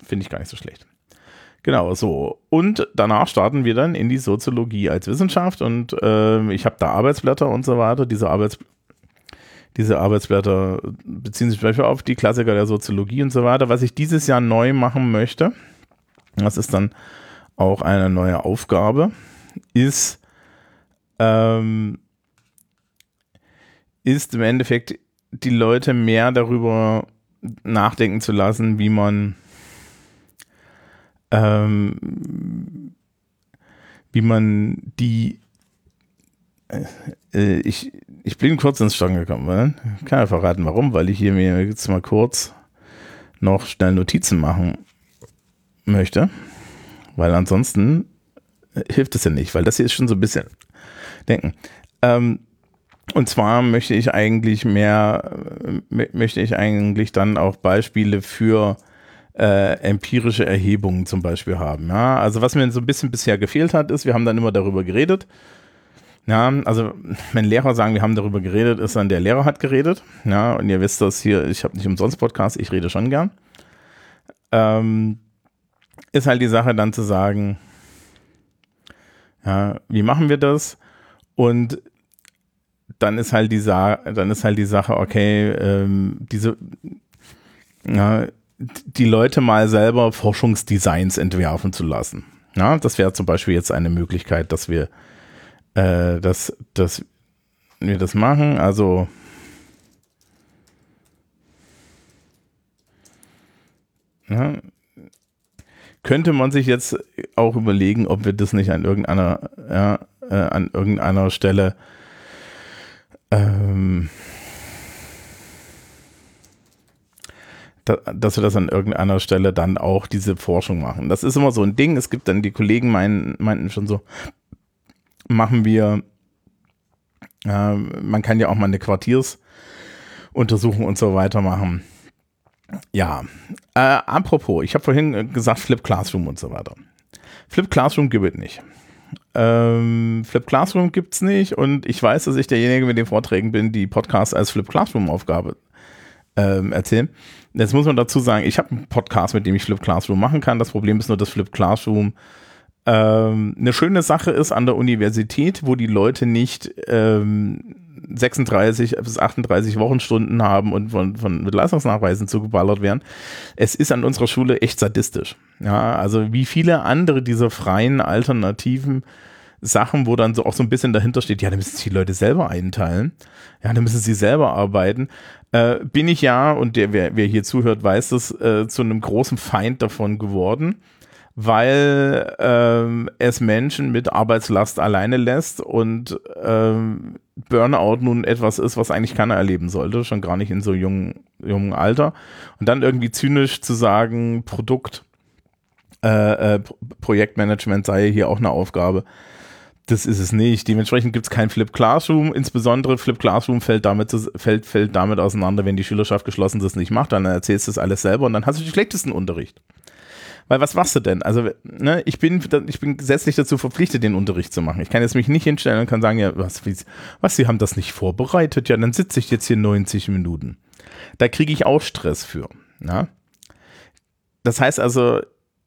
Finde ich gar nicht so schlecht. Genau, so. Und danach starten wir dann in die Soziologie als Wissenschaft und äh, ich habe da Arbeitsblätter und so weiter. Diese, Arbeits diese Arbeitsblätter beziehen sich zum auf die Klassiker der Soziologie und so weiter. Was ich dieses Jahr neu machen möchte, das ist dann auch eine neue Aufgabe, ist, ähm, ist im Endeffekt die Leute mehr darüber nachdenken zu lassen, wie man ähm, wie man die äh, äh, ich, ich bin kurz ins Stocken gekommen. Ne? Kann ja verraten, warum, weil ich hier mir jetzt mal kurz noch schnell Notizen machen möchte. Weil ansonsten hilft es ja nicht, weil das hier ist schon so ein bisschen denken. Ähm, und zwar möchte ich eigentlich mehr, möchte ich eigentlich dann auch Beispiele für äh, empirische Erhebungen zum Beispiel haben. Ja? Also was mir so ein bisschen bisher gefehlt hat, ist, wir haben dann immer darüber geredet. Ja, also wenn Lehrer sagen, wir haben darüber geredet, ist dann der Lehrer hat geredet. Ja, und ihr wisst das hier, ich habe nicht umsonst Podcast, ich rede schon gern. Ähm, ist halt die Sache dann zu sagen, ja, wie machen wir das? Und dann ist halt die, Sa dann ist halt die Sache, okay, ähm, diese, ja, die Leute mal selber Forschungsdesigns entwerfen zu lassen. Ja, das wäre zum Beispiel jetzt eine Möglichkeit, dass wir, äh, dass, dass wir das machen. Also ja, könnte man sich jetzt auch überlegen, ob wir das nicht an irgendeiner, ja, äh, an irgendeiner Stelle ähm, dass wir das an irgendeiner Stelle dann auch diese Forschung machen. Das ist immer so ein Ding. Es gibt dann die Kollegen meinen, meinten schon so, machen wir, äh, man kann ja auch mal eine Quartiersuntersuchung und so weiter machen. Ja, äh, apropos, ich habe vorhin gesagt Flip Classroom und so weiter. Flip Classroom gibt es nicht. Ähm, Flip Classroom gibt es nicht und ich weiß, dass ich derjenige mit den Vorträgen bin, die Podcasts als Flip Classroom-Aufgabe ähm, erzählen. Jetzt muss man dazu sagen, ich habe einen Podcast, mit dem ich Flip Classroom machen kann. Das Problem ist nur, dass Flip Classroom ähm, eine schöne Sache ist an der Universität, wo die Leute nicht ähm, 36 bis 38 Wochenstunden haben und von, von mit Leistungsnachweisen zugeballert werden. Es ist an unserer Schule echt sadistisch. Ja, also wie viele andere dieser freien alternativen Sachen, wo dann so auch so ein bisschen dahinter steht, ja, da müssen sich die Leute selber einteilen. Ja, da müssen sie selber arbeiten. Äh, bin ich ja, und der, wer, wer hier zuhört, weiß das, äh, zu einem großen Feind davon geworden weil ähm, es Menschen mit Arbeitslast alleine lässt und ähm, Burnout nun etwas ist, was eigentlich keiner erleben sollte, schon gar nicht in so jungen, jungen Alter. Und dann irgendwie zynisch zu sagen, Produkt, äh, äh, Projektmanagement sei hier auch eine Aufgabe. Das ist es nicht. Dementsprechend gibt es kein Flip Classroom. Insbesondere Flip Classroom fällt damit, fällt, fällt damit auseinander, wenn die Schülerschaft geschlossen das nicht macht. Dann erzählst du das alles selber und dann hast du den schlechtesten Unterricht. Weil was machst du denn? Also, ne, ich bin, ich bin gesetzlich dazu verpflichtet, den Unterricht zu machen. Ich kann jetzt mich nicht hinstellen und kann sagen, ja, was, was, Sie haben das nicht vorbereitet? Ja, dann sitze ich jetzt hier 90 Minuten. Da kriege ich auch Stress für. Ja? Das heißt also,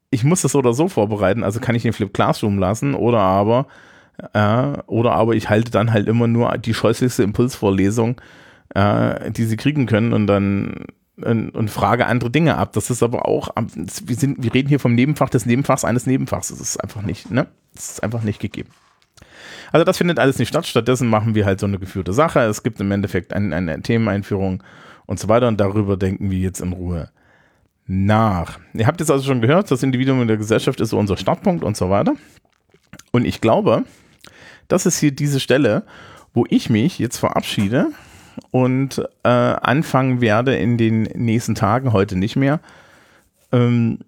ich muss das oder so vorbereiten, also kann ich den Flip Classroom lassen oder aber, äh, oder aber ich halte dann halt immer nur die scheußlichste Impulsvorlesung, äh, die sie kriegen können und dann und, und, frage andere Dinge ab. Das ist aber auch, wir, sind, wir reden hier vom Nebenfach des Nebenfachs eines Nebenfachs. Das ist einfach nicht, ne? Das ist einfach nicht gegeben. Also das findet alles nicht statt. Stattdessen machen wir halt so eine geführte Sache. Es gibt im Endeffekt eine, eine Themeneinführung und so weiter und darüber denken wir jetzt in Ruhe nach. Ihr habt jetzt also schon gehört, das Individuum in der Gesellschaft ist so unser Startpunkt und so weiter. Und ich glaube, das ist hier diese Stelle, wo ich mich jetzt verabschiede und äh, anfangen werde in den nächsten Tagen, heute nicht mehr, ähm,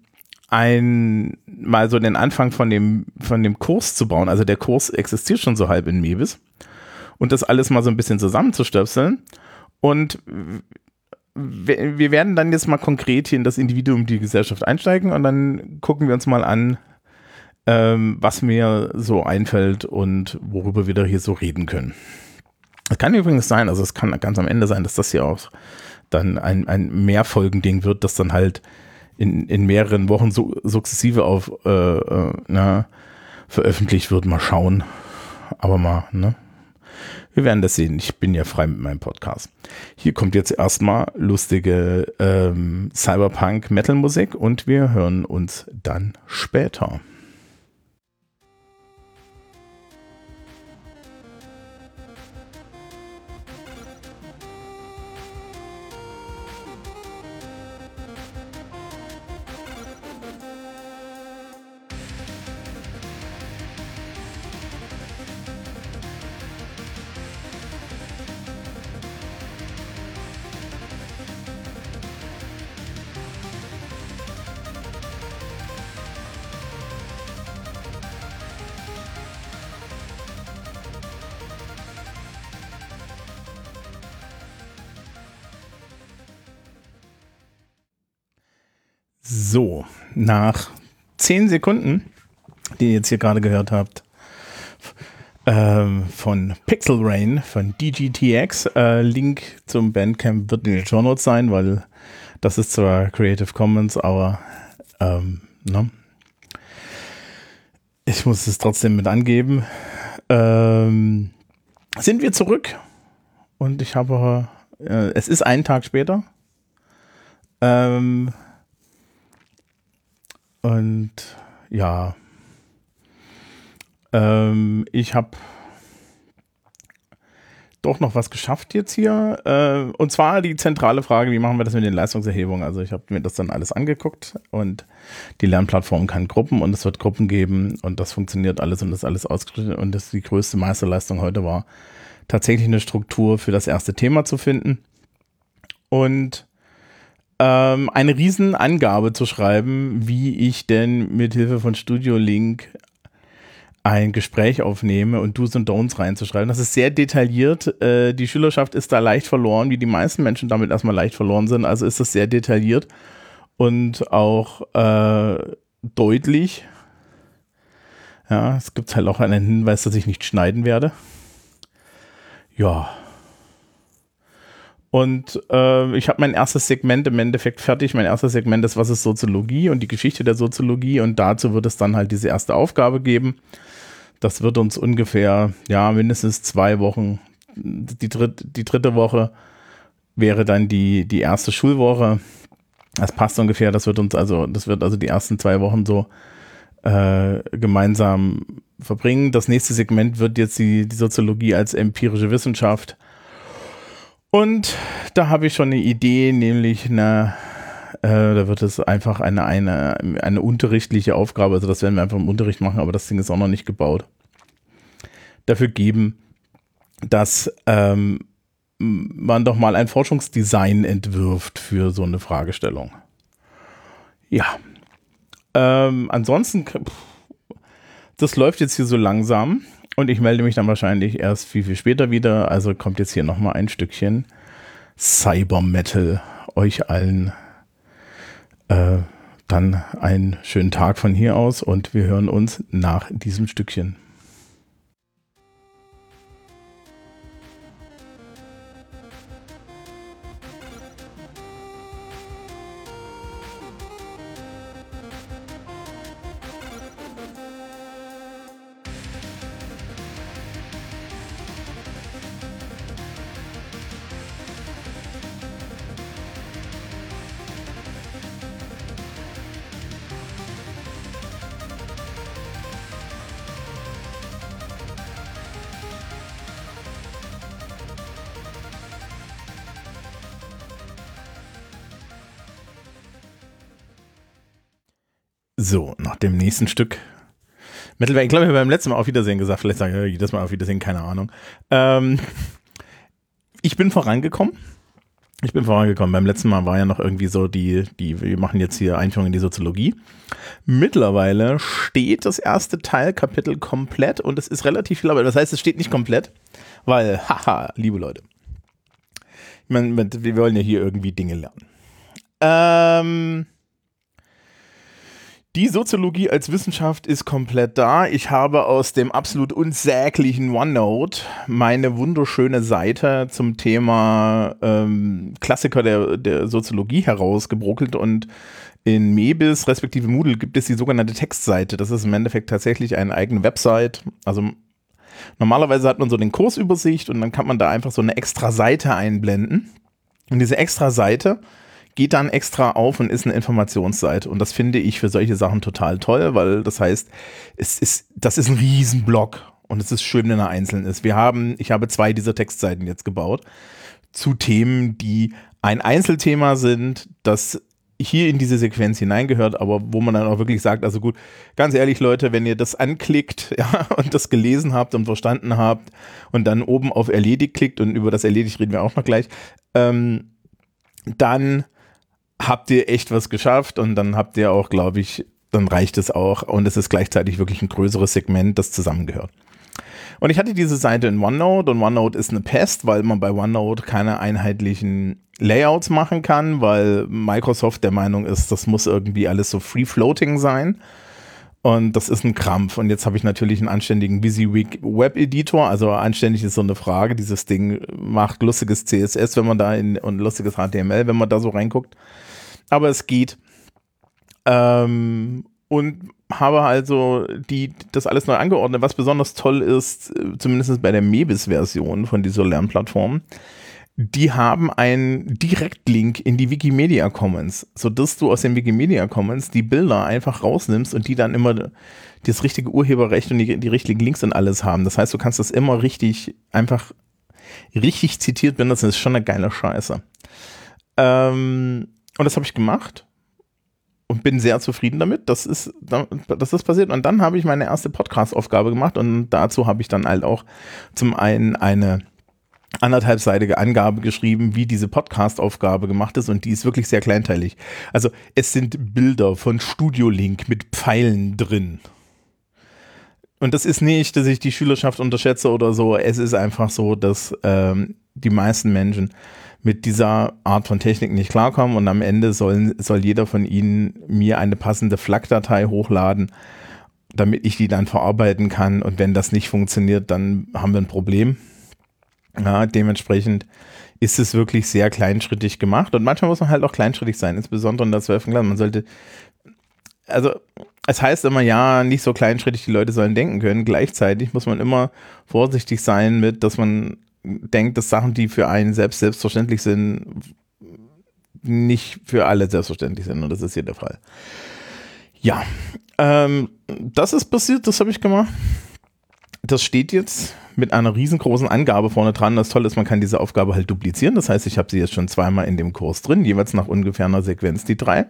ein, mal so den Anfang von dem, von dem Kurs zu bauen. Also der Kurs existiert schon so halb in Mebis. Und das alles mal so ein bisschen zusammenzustöpseln. Und wir werden dann jetzt mal konkret hier in das Individuum, die Gesellschaft einsteigen und dann gucken wir uns mal an, ähm, was mir so einfällt und worüber wir da hier so reden können. Es kann übrigens sein, also es kann ganz am Ende sein, dass das hier auch dann ein, ein Mehrfolgending wird, das dann halt in, in mehreren Wochen su sukzessive auf äh, äh, na, veröffentlicht wird. Mal schauen. Aber mal, ne? Wir werden das sehen. Ich bin ja frei mit meinem Podcast. Hier kommt jetzt erstmal lustige ähm, Cyberpunk-Metal-Musik und wir hören uns dann später. So, nach zehn Sekunden, die ihr jetzt hier gerade gehört habt, ähm, von Pixel Rain von DGTX. Äh, Link zum Bandcamp wird in den Show Notes sein, weil das ist zwar Creative Commons, aber ähm, ne? ich muss es trotzdem mit angeben. Ähm, sind wir zurück und ich habe, äh, es ist einen Tag später. Ähm, und ja, ähm, ich habe doch noch was geschafft jetzt hier. Äh, und zwar die zentrale Frage, wie machen wir das mit den Leistungserhebungen? Also ich habe mir das dann alles angeguckt und die Lernplattform kann Gruppen und es wird Gruppen geben und das funktioniert alles und das ist alles ausgeschrieben und das die größte Meisterleistung heute war, tatsächlich eine Struktur für das erste Thema zu finden und ähm, eine Riesenangabe zu schreiben, wie ich denn mit Hilfe von Studio Link ein Gespräch aufnehme und Do's und Don'ts reinzuschreiben. Das ist sehr detailliert. Äh, die Schülerschaft ist da leicht verloren, wie die meisten Menschen damit erstmal leicht verloren sind. Also ist das sehr detailliert und auch äh, deutlich. Ja, es gibt halt auch einen Hinweis, dass ich nicht schneiden werde. Ja. Und äh, ich habe mein erstes Segment im Endeffekt fertig. Mein erstes Segment ist, was ist Soziologie und die Geschichte der Soziologie. Und dazu wird es dann halt diese erste Aufgabe geben. Das wird uns ungefähr, ja, mindestens zwei Wochen, die, dritt, die dritte Woche wäre dann die, die erste Schulwoche. Das passt ungefähr, das wird uns also, das wird also die ersten zwei Wochen so äh, gemeinsam verbringen. Das nächste Segment wird jetzt die, die Soziologie als empirische Wissenschaft. Und da habe ich schon eine Idee, nämlich eine, äh, da wird es einfach eine, eine, eine unterrichtliche Aufgabe, also das werden wir einfach im Unterricht machen, aber das Ding ist auch noch nicht gebaut, dafür geben, dass ähm, man doch mal ein Forschungsdesign entwirft für so eine Fragestellung. Ja. Ähm, ansonsten, das läuft jetzt hier so langsam und ich melde mich dann wahrscheinlich erst viel, viel später wieder. Also kommt jetzt hier nochmal ein Stückchen Cyber Metal euch allen äh, dann einen schönen Tag von hier aus und wir hören uns nach diesem Stückchen. Dem nächsten Stück. Mittelwert, ich glaube, ich habe beim letzten Mal auf Wiedersehen gesagt, vielleicht sage ich jedes Mal auf Wiedersehen, keine Ahnung. Ähm, ich bin vorangekommen. Ich bin vorangekommen. Beim letzten Mal war ja noch irgendwie so die, die, wir machen jetzt hier Einführung in die Soziologie. Mittlerweile steht das erste Teilkapitel komplett und es ist relativ viel, aber das heißt, es steht nicht komplett, weil, haha, liebe Leute. Ich meine, wir wollen ja hier irgendwie Dinge lernen. Ähm, die Soziologie als Wissenschaft ist komplett da. Ich habe aus dem absolut unsäglichen OneNote meine wunderschöne Seite zum Thema ähm, Klassiker der, der Soziologie herausgebruckelt und in Mebis respektive Moodle gibt es die sogenannte Textseite. Das ist im Endeffekt tatsächlich eine eigene Website. Also normalerweise hat man so den Kursübersicht und dann kann man da einfach so eine extra Seite einblenden. Und diese extra Seite geht dann extra auf und ist eine Informationsseite. Und das finde ich für solche Sachen total toll, weil das heißt, es ist, das ist ein Riesenblock und es ist schön, wenn er einzeln ist. Wir haben, ich habe zwei dieser Textseiten jetzt gebaut zu Themen, die ein Einzelthema sind, das hier in diese Sequenz hineingehört, aber wo man dann auch wirklich sagt, also gut, ganz ehrlich Leute, wenn ihr das anklickt *laughs* ja, und das gelesen habt und verstanden habt und dann oben auf erledigt klickt und über das erledigt reden wir auch noch gleich, ähm, dann habt ihr echt was geschafft und dann habt ihr auch, glaube ich, dann reicht es auch und es ist gleichzeitig wirklich ein größeres Segment, das zusammengehört. Und ich hatte diese Seite in OneNote und OneNote ist eine Pest, weil man bei OneNote keine einheitlichen Layouts machen kann, weil Microsoft der Meinung ist, das muss irgendwie alles so free floating sein. Und das ist ein Krampf. Und jetzt habe ich natürlich einen anständigen WYSIWYG Web Editor. Also anständig ist so eine Frage. Dieses Ding macht lustiges CSS, wenn man da in und lustiges HTML, wenn man da so reinguckt. Aber es geht. Ähm, und habe also die, das alles neu angeordnet. Was besonders toll ist, äh, zumindest bei der Mebis-Version von dieser Lernplattform, die haben einen Direktlink in die Wikimedia Commons, sodass du aus den Wikimedia Commons die Bilder einfach rausnimmst und die dann immer das richtige Urheberrecht und die, die richtigen Links und alles haben. Das heißt, du kannst das immer richtig, einfach richtig zitiert benutzen. Das ist schon eine geile Scheiße. Ähm, und das habe ich gemacht und bin sehr zufrieden damit. Das ist, das ist passiert. Und dann habe ich meine erste Podcast-Aufgabe gemacht und dazu habe ich dann halt auch zum einen eine anderthalbseitige Angabe geschrieben, wie diese Podcast-Aufgabe gemacht ist und die ist wirklich sehr kleinteilig. Also es sind Bilder von Studio Link mit Pfeilen drin. Und das ist nicht, dass ich die Schülerschaft unterschätze oder so. Es ist einfach so, dass ähm, die meisten Menschen mit dieser Art von Technik nicht klarkommen und am Ende sollen, soll jeder von ihnen mir eine passende FLAC-Datei hochladen, damit ich die dann verarbeiten kann. Und wenn das nicht funktioniert, dann haben wir ein Problem. Ja, dementsprechend ist es wirklich sehr kleinschrittig gemacht und manchmal muss man halt auch kleinschrittig sein, insbesondere in der 12. Klasse. Man sollte, also es heißt immer, ja, nicht so kleinschrittig, die Leute sollen denken können. Gleichzeitig muss man immer vorsichtig sein mit, dass man denkt, dass Sachen, die für einen selbst selbstverständlich sind, nicht für alle selbstverständlich sind. Und das ist hier der Fall. Ja, ähm, das ist passiert, das habe ich gemacht. Das steht jetzt mit einer riesengroßen Angabe vorne dran. Das Tolle ist, man kann diese Aufgabe halt duplizieren. Das heißt, ich habe sie jetzt schon zweimal in dem Kurs drin, jeweils nach ungefähr einer Sequenz, die drei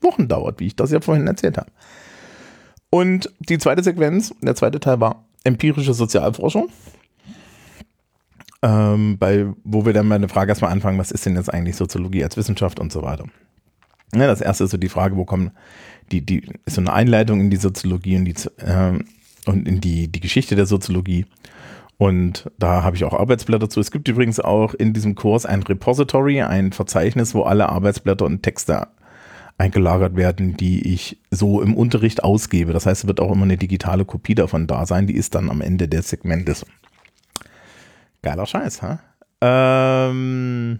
Wochen dauert, wie ich das ja vorhin erzählt habe. Und die zweite Sequenz, der zweite Teil war empirische Sozialforschung ähm, bei, wo wir dann mal eine Frage erstmal anfangen, was ist denn jetzt eigentlich Soziologie als Wissenschaft und so weiter. Ja, das erste ist so die Frage, wo kommen die, die, ist so eine Einleitung in die Soziologie und, die, äh, und in die, die Geschichte der Soziologie. Und da habe ich auch Arbeitsblätter zu. Es gibt übrigens auch in diesem Kurs ein Repository, ein Verzeichnis, wo alle Arbeitsblätter und Texte eingelagert werden, die ich so im Unterricht ausgebe. Das heißt, es wird auch immer eine digitale Kopie davon da sein. Die ist dann am Ende des Segmentes. Geiler Scheiß, ha? Ähm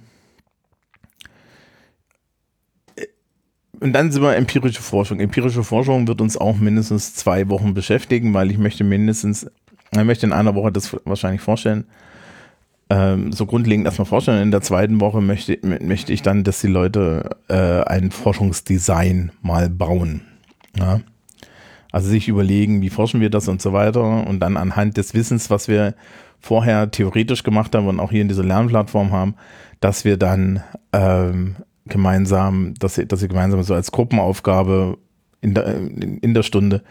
und dann sind wir empirische Forschung. Empirische Forschung wird uns auch mindestens zwei Wochen beschäftigen, weil ich möchte mindestens, ich möchte in einer Woche das wahrscheinlich vorstellen, ähm, so grundlegend erstmal vorstellen. In der zweiten Woche möchte, möchte ich dann, dass die Leute äh, ein Forschungsdesign mal bauen. Ja? Also sich überlegen, wie forschen wir das und so weiter und dann anhand des Wissens, was wir vorher theoretisch gemacht haben und auch hier in dieser Lernplattform haben, dass wir dann ähm, gemeinsam, dass sie, dass sie gemeinsam so als Gruppenaufgabe in der, in der Stunde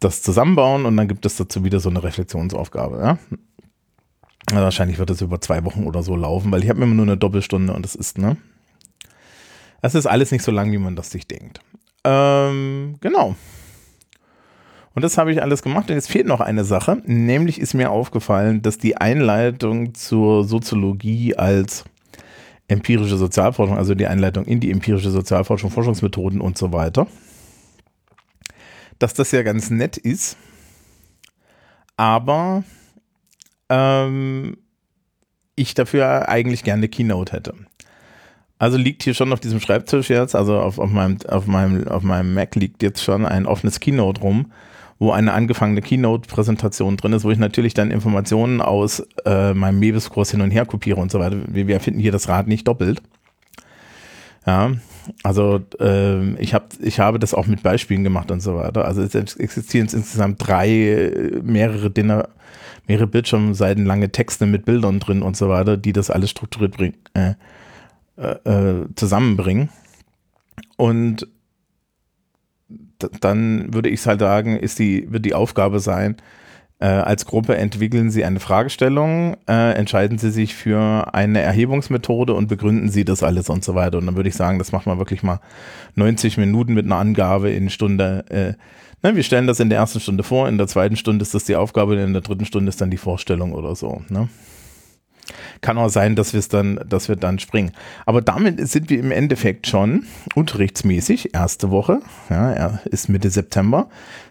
das zusammenbauen und dann gibt es dazu wieder so eine Reflexionsaufgabe. Ja? Wahrscheinlich wird das über zwei Wochen oder so laufen, weil ich habe immer nur eine Doppelstunde und das ist, ne? Das ist alles nicht so lang, wie man das sich denkt. Ähm, genau. Und das habe ich alles gemacht. Und jetzt fehlt noch eine Sache. Nämlich ist mir aufgefallen, dass die Einleitung zur Soziologie als empirische Sozialforschung, also die Einleitung in die empirische Sozialforschung, Forschungsmethoden und so weiter, dass das ja ganz nett ist, aber ähm, ich dafür eigentlich gerne Keynote hätte. Also liegt hier schon auf diesem Schreibtisch jetzt, also auf, auf, meinem, auf, meinem, auf meinem Mac liegt jetzt schon ein offenes Keynote rum, wo eine angefangene Keynote-Präsentation drin ist, wo ich natürlich dann Informationen aus äh, meinem Mebis-Kurs hin und her kopiere und so weiter. Wir, wir finden hier das Rad nicht doppelt. Ja, also äh, ich, hab, ich habe das auch mit Beispielen gemacht und so weiter. Also es existieren insgesamt drei, äh, mehrere Dinner, mehrere Bildschirmseiten lange Texte mit Bildern drin und so weiter, die das alles strukturiert bring, äh, äh, äh zusammenbringen. Und dann würde ich halt sagen, ist die, wird die Aufgabe sein, äh, als Gruppe entwickeln Sie eine Fragestellung, äh, entscheiden Sie sich für eine Erhebungsmethode und begründen Sie das alles und so weiter. Und dann würde ich sagen, das macht man wirklich mal 90 Minuten mit einer Angabe in Stunde. Äh, ne, wir stellen das in der ersten Stunde vor, in der zweiten Stunde ist das die Aufgabe, in der dritten Stunde ist dann die Vorstellung oder so. Ne? Kann auch sein, dass wir es dann, dass wir dann springen. Aber damit sind wir im Endeffekt schon unterrichtsmäßig. Erste Woche, ja, ist Mitte September.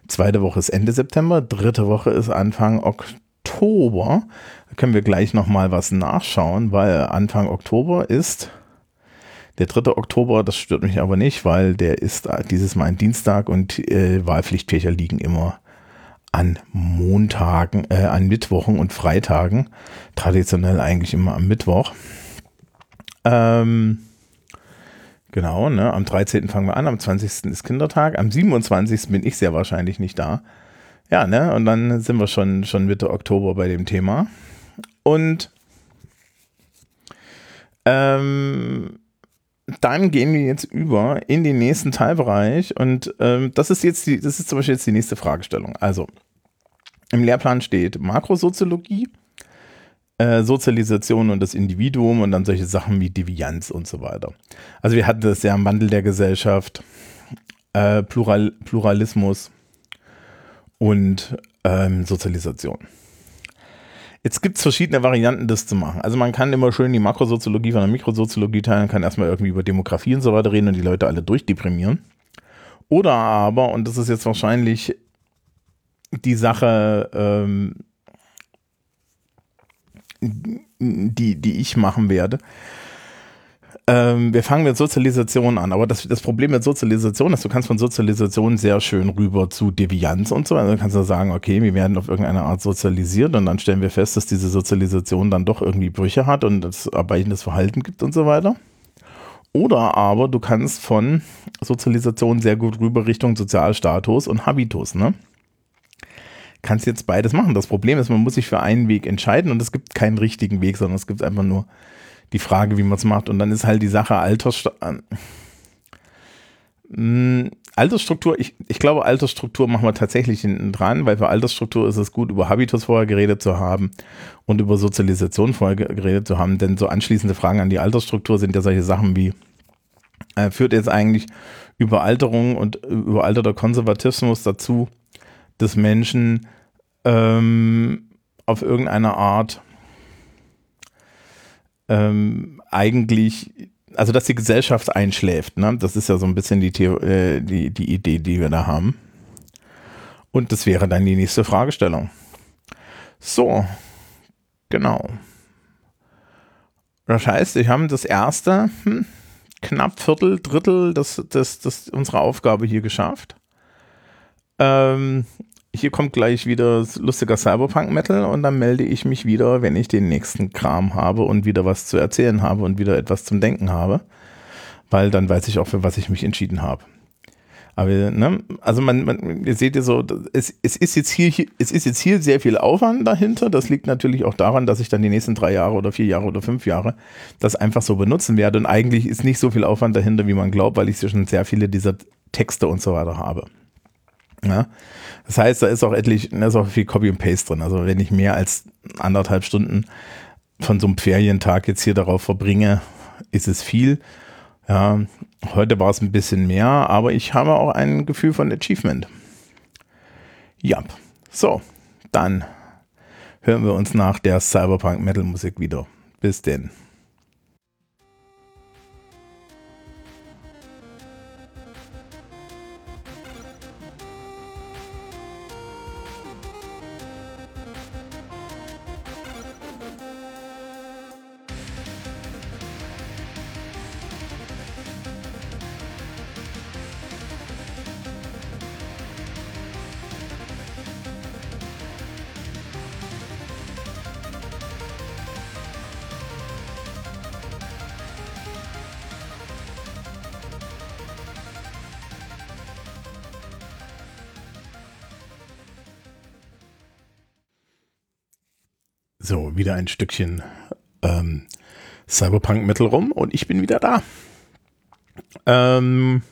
Zweite Woche ist Ende September. Dritte Woche ist Anfang Oktober. Da können wir gleich nochmal was nachschauen, weil Anfang Oktober ist der 3. Oktober, das stört mich aber nicht, weil der ist dieses Mal ein Dienstag und äh, Wahlpflichtfächer liegen immer an Montagen, äh, an Mittwochen und Freitagen. Traditionell eigentlich immer am Mittwoch. Ähm, genau, ne? Am 13. fangen wir an, am 20. ist Kindertag, am 27. bin ich sehr wahrscheinlich nicht da. Ja, ne? Und dann sind wir schon, schon Mitte Oktober bei dem Thema. Und ähm, dann gehen wir jetzt über in den nächsten Teilbereich und ähm, das ist jetzt die, das ist zum Beispiel jetzt die nächste Fragestellung. Also im Lehrplan steht Makrosoziologie, äh, Sozialisation und das Individuum und dann solche Sachen wie Devianz und so weiter. Also wir hatten das ja am Wandel der Gesellschaft, äh, Plural, Pluralismus und ähm, Sozialisation. Jetzt gibt es verschiedene Varianten, das zu machen. Also man kann immer schön die Makrosoziologie von der Mikrosoziologie teilen, kann erstmal irgendwie über Demografie und so weiter reden und die Leute alle durchdeprimieren. Oder aber, und das ist jetzt wahrscheinlich die Sache, ähm, die, die ich machen werde, ähm, wir fangen mit Sozialisation an, aber das, das Problem mit Sozialisation ist, du kannst von Sozialisation sehr schön rüber zu Devianz und so. Also kannst du sagen, okay, wir werden auf irgendeine Art sozialisiert und dann stellen wir fest, dass diese Sozialisation dann doch irgendwie Brüche hat und es abweichendes Verhalten gibt und so weiter. Oder aber du kannst von Sozialisation sehr gut rüber Richtung Sozialstatus und Habitus, ne? Kannst jetzt beides machen. Das Problem ist, man muss sich für einen Weg entscheiden und es gibt keinen richtigen Weg, sondern es gibt einfach nur die Frage, wie man es macht. Und dann ist halt die Sache Alters, äh, Altersstruktur. Ich, ich glaube, Altersstruktur machen wir tatsächlich hinten dran, weil für Altersstruktur ist es gut, über Habitus vorher geredet zu haben und über Sozialisation vorher geredet zu haben. Denn so anschließende Fragen an die Altersstruktur sind ja solche Sachen wie, äh, führt jetzt eigentlich Überalterung und überalterter Konservatismus dazu, dass Menschen ähm, auf irgendeine Art ähm, eigentlich, also dass die Gesellschaft einschläft. Ne? Das ist ja so ein bisschen die, Theo äh, die, die Idee, die wir da haben. Und das wäre dann die nächste Fragestellung. So, genau. Das heißt, wir haben das erste hm, knapp Viertel, Drittel des, des, des unserer Aufgabe hier geschafft. Ähm, hier kommt gleich wieder lustiger Cyberpunk-Metal und dann melde ich mich wieder, wenn ich den nächsten Kram habe und wieder was zu erzählen habe und wieder etwas zum Denken habe. Weil dann weiß ich auch, für was ich mich entschieden habe. Aber, ne, also man, man, ihr seht ja so, es, es, ist jetzt hier, es ist jetzt hier sehr viel Aufwand dahinter. Das liegt natürlich auch daran, dass ich dann die nächsten drei Jahre oder vier Jahre oder fünf Jahre das einfach so benutzen werde. Und eigentlich ist nicht so viel Aufwand dahinter, wie man glaubt, weil ich schon sehr viele dieser Texte und so weiter habe. Ja? Das heißt, da ist auch etlich, da ist auch viel Copy und Paste drin. Also wenn ich mehr als anderthalb Stunden von so einem Ferientag jetzt hier darauf verbringe, ist es viel. Ja, heute war es ein bisschen mehr, aber ich habe auch ein Gefühl von Achievement. Ja, so, dann hören wir uns nach der Cyberpunk Metal Musik wieder. Bis denn. So, wieder ein Stückchen ähm, Cyberpunk Metal rum und ich bin wieder da. Ähm,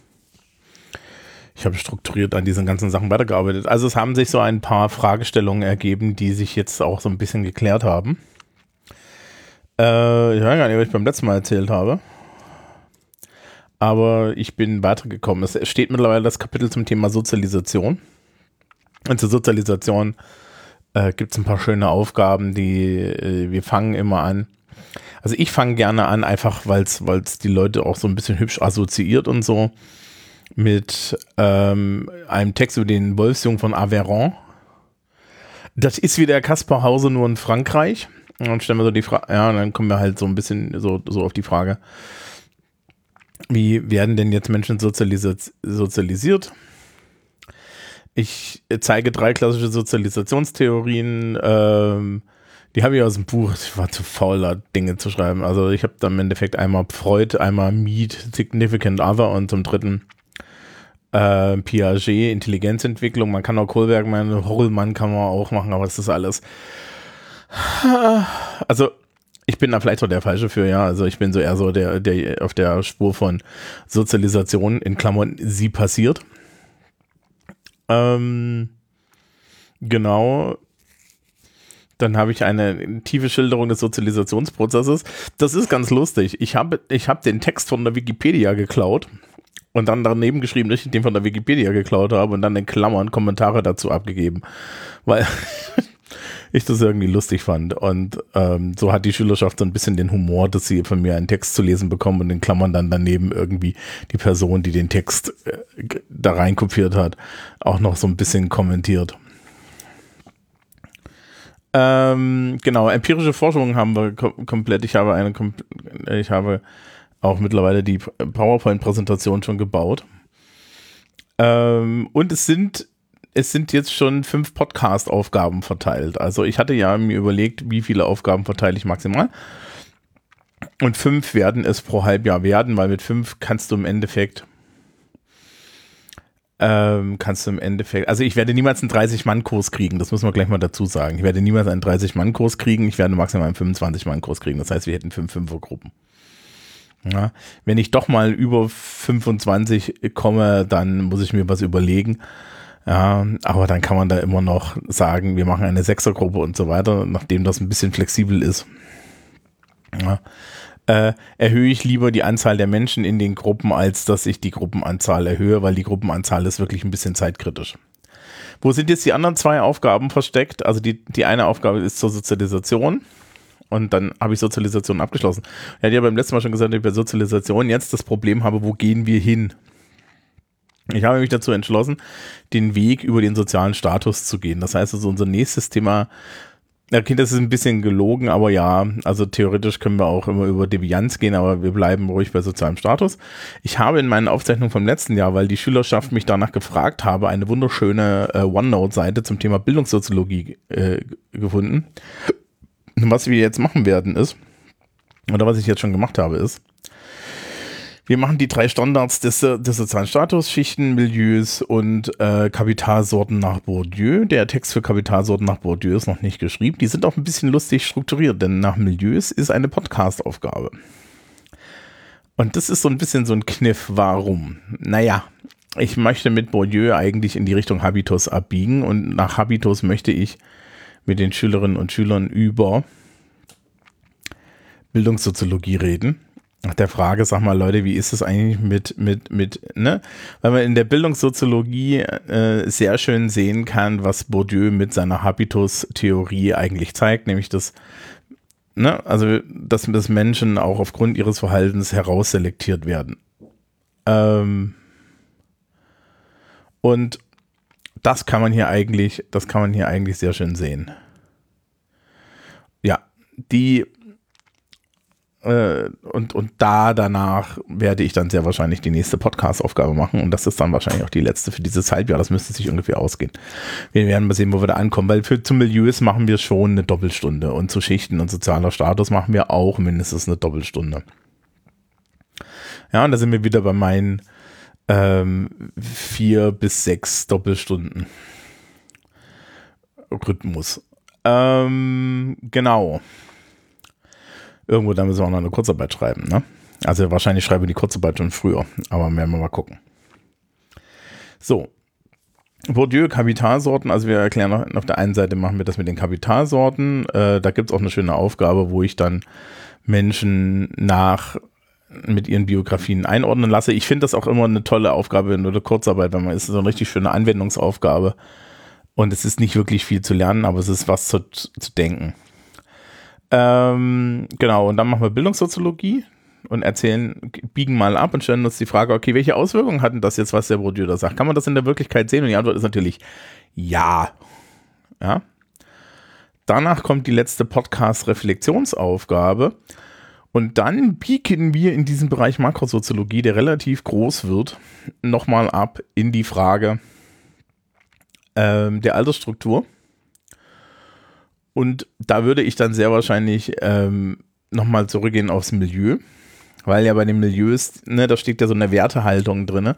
ich habe strukturiert an diesen ganzen Sachen weitergearbeitet. Also es haben sich so ein paar Fragestellungen ergeben, die sich jetzt auch so ein bisschen geklärt haben. Äh, ich weiß gar nicht, was ich beim letzten Mal erzählt habe. Aber ich bin weitergekommen. Es steht mittlerweile das Kapitel zum Thema Sozialisation. Und zur Sozialisation äh, gibt es ein paar schöne Aufgaben, die äh, wir fangen immer an Also ich fange gerne an, einfach weil es die Leute auch so ein bisschen hübsch assoziiert und so, mit ähm, einem Text über den Wolfsjungen von Aveyron. Das ist wie der Kaspar Hause nur in Frankreich. Und dann stellen wir so die Frage, ja, dann kommen wir halt so ein bisschen so, so auf die Frage, wie werden denn jetzt Menschen sozialisiert? sozialisiert? Ich zeige drei klassische Sozialisationstheorien. Ähm, die habe ich aus dem Buch. Ich war zu faul, da Dinge zu schreiben. Also ich habe dann im Endeffekt einmal Freud, einmal Mead, Significant Other und zum dritten äh, Piaget, Intelligenzentwicklung. Man kann auch Kohlberg, mein Horrelmann kann man auch machen, aber das ist alles. Also ich bin da vielleicht auch der Falsche für, ja. Also ich bin so eher so der, der auf der Spur von Sozialisation in Klammern sie passiert. Ähm, genau. Dann habe ich eine tiefe Schilderung des Sozialisationsprozesses. Das ist ganz lustig. Ich habe ich hab den Text von der Wikipedia geklaut und dann daneben geschrieben, dass ich den von der Wikipedia geklaut habe und dann in Klammern Kommentare dazu abgegeben. Weil *laughs* ich das irgendwie lustig fand. Und ähm, so hat die Schülerschaft so ein bisschen den Humor, dass sie von mir einen Text zu lesen bekommen und in Klammern dann daneben irgendwie die Person, die den Text äh, da rein kopiert hat, auch noch so ein bisschen kommentiert. Ähm, genau, empirische Forschung haben wir kom komplett. Ich habe eine, ich habe auch mittlerweile die PowerPoint-Präsentation schon gebaut. Ähm, und es sind es sind jetzt schon fünf Podcast-Aufgaben verteilt. Also ich hatte ja mir überlegt, wie viele Aufgaben verteile ich maximal. Und fünf werden es pro Halbjahr werden, weil mit fünf kannst du im Endeffekt ähm, kannst du im Endeffekt, also ich werde niemals einen 30-Mann-Kurs kriegen, das muss man gleich mal dazu sagen. Ich werde niemals einen 30-Mann-Kurs kriegen, ich werde maximal einen 25-Mann-Kurs kriegen. Das heißt, wir hätten fünf Fünfergruppen. Ja, wenn ich doch mal über 25 komme, dann muss ich mir was überlegen. Ja, aber dann kann man da immer noch sagen, wir machen eine Sechsergruppe und so weiter, nachdem das ein bisschen flexibel ist. Ja, äh, erhöhe ich lieber die Anzahl der Menschen in den Gruppen, als dass ich die Gruppenanzahl erhöhe, weil die Gruppenanzahl ist wirklich ein bisschen zeitkritisch. Wo sind jetzt die anderen zwei Aufgaben versteckt? Also die, die eine Aufgabe ist zur Sozialisation. Und dann habe ich Sozialisation abgeschlossen. Er hat ja beim letzten Mal schon gesagt, dass ich bei Sozialisation jetzt das Problem habe, wo gehen wir hin? Ich habe mich dazu entschlossen, den Weg über den sozialen Status zu gehen. Das heißt also, unser nächstes Thema, okay, das ist ein bisschen gelogen, aber ja, also theoretisch können wir auch immer über Devianz gehen, aber wir bleiben ruhig bei sozialem Status. Ich habe in meinen Aufzeichnungen vom letzten Jahr, weil die Schülerschaft mich danach gefragt habe, eine wunderschöne äh, OneNote-Seite zum Thema Bildungssoziologie äh, gefunden. Was wir jetzt machen werden ist, oder was ich jetzt schon gemacht habe, ist, wir machen die drei Standards des, des sozialen Status, Schichten, Milieus und äh, Kapitalsorten nach Bourdieu. Der Text für Kapitalsorten nach Bourdieu ist noch nicht geschrieben. Die sind auch ein bisschen lustig strukturiert, denn nach Milieus ist eine Podcast-Aufgabe. Und das ist so ein bisschen so ein Kniff. Warum? Naja, ich möchte mit Bourdieu eigentlich in die Richtung Habitus abbiegen und nach Habitus möchte ich mit den Schülerinnen und Schülern über Bildungssoziologie reden nach der Frage, sag mal, Leute, wie ist es eigentlich mit, mit, mit, ne? Weil man in der Bildungssoziologie äh, sehr schön sehen kann, was Bourdieu mit seiner Habitus-Theorie eigentlich zeigt, nämlich dass, ne, also, dass, dass Menschen auch aufgrund ihres Verhaltens herausselektiert werden. Ähm, und das kann man hier eigentlich, das kann man hier eigentlich sehr schön sehen. Ja, die äh, und, und da danach werde ich dann sehr wahrscheinlich die nächste Podcast-Aufgabe machen. Und das ist dann wahrscheinlich auch die letzte für dieses Halbjahr. Das müsste sich ungefähr ausgehen. Wir werden mal sehen, wo wir da ankommen. Weil für zum Milieus machen wir schon eine Doppelstunde. Und zu Schichten und sozialer Status machen wir auch mindestens eine Doppelstunde. Ja, und da sind wir wieder bei meinen ähm, vier bis sechs Doppelstunden Rhythmus. Ähm, genau. Irgendwo, da müssen wir auch noch eine Kurzarbeit schreiben, ne? Also wahrscheinlich schreibe die Kurzarbeit schon früher, aber werden wir mal gucken. So. Bourdieu, Kapitalsorten, also wir erklären auf der einen Seite machen wir das mit den Kapitalsorten. Äh, da gibt es auch eine schöne Aufgabe, wo ich dann Menschen nach mit ihren Biografien einordnen lasse. Ich finde das auch immer eine tolle Aufgabe in der Kurzarbeit, weil man ist so eine richtig schöne Anwendungsaufgabe. Und es ist nicht wirklich viel zu lernen, aber es ist was zu, zu denken. Ähm, genau, und dann machen wir Bildungssoziologie und erzählen, biegen mal ab und stellen uns die Frage, okay, welche Auswirkungen hatten das jetzt, was der Bourdieu da sagt? Kann man das in der Wirklichkeit sehen? Und die Antwort ist natürlich ja. Ja. Danach kommt die letzte Podcast-Reflexionsaufgabe. Und dann biegen wir in diesem Bereich Makrosoziologie, der relativ groß wird, nochmal ab in die Frage ähm, der Altersstruktur. Und da würde ich dann sehr wahrscheinlich ähm, nochmal zurückgehen aufs Milieu, weil ja bei den Milieus, ne, da steckt ja so eine Wertehaltung drin.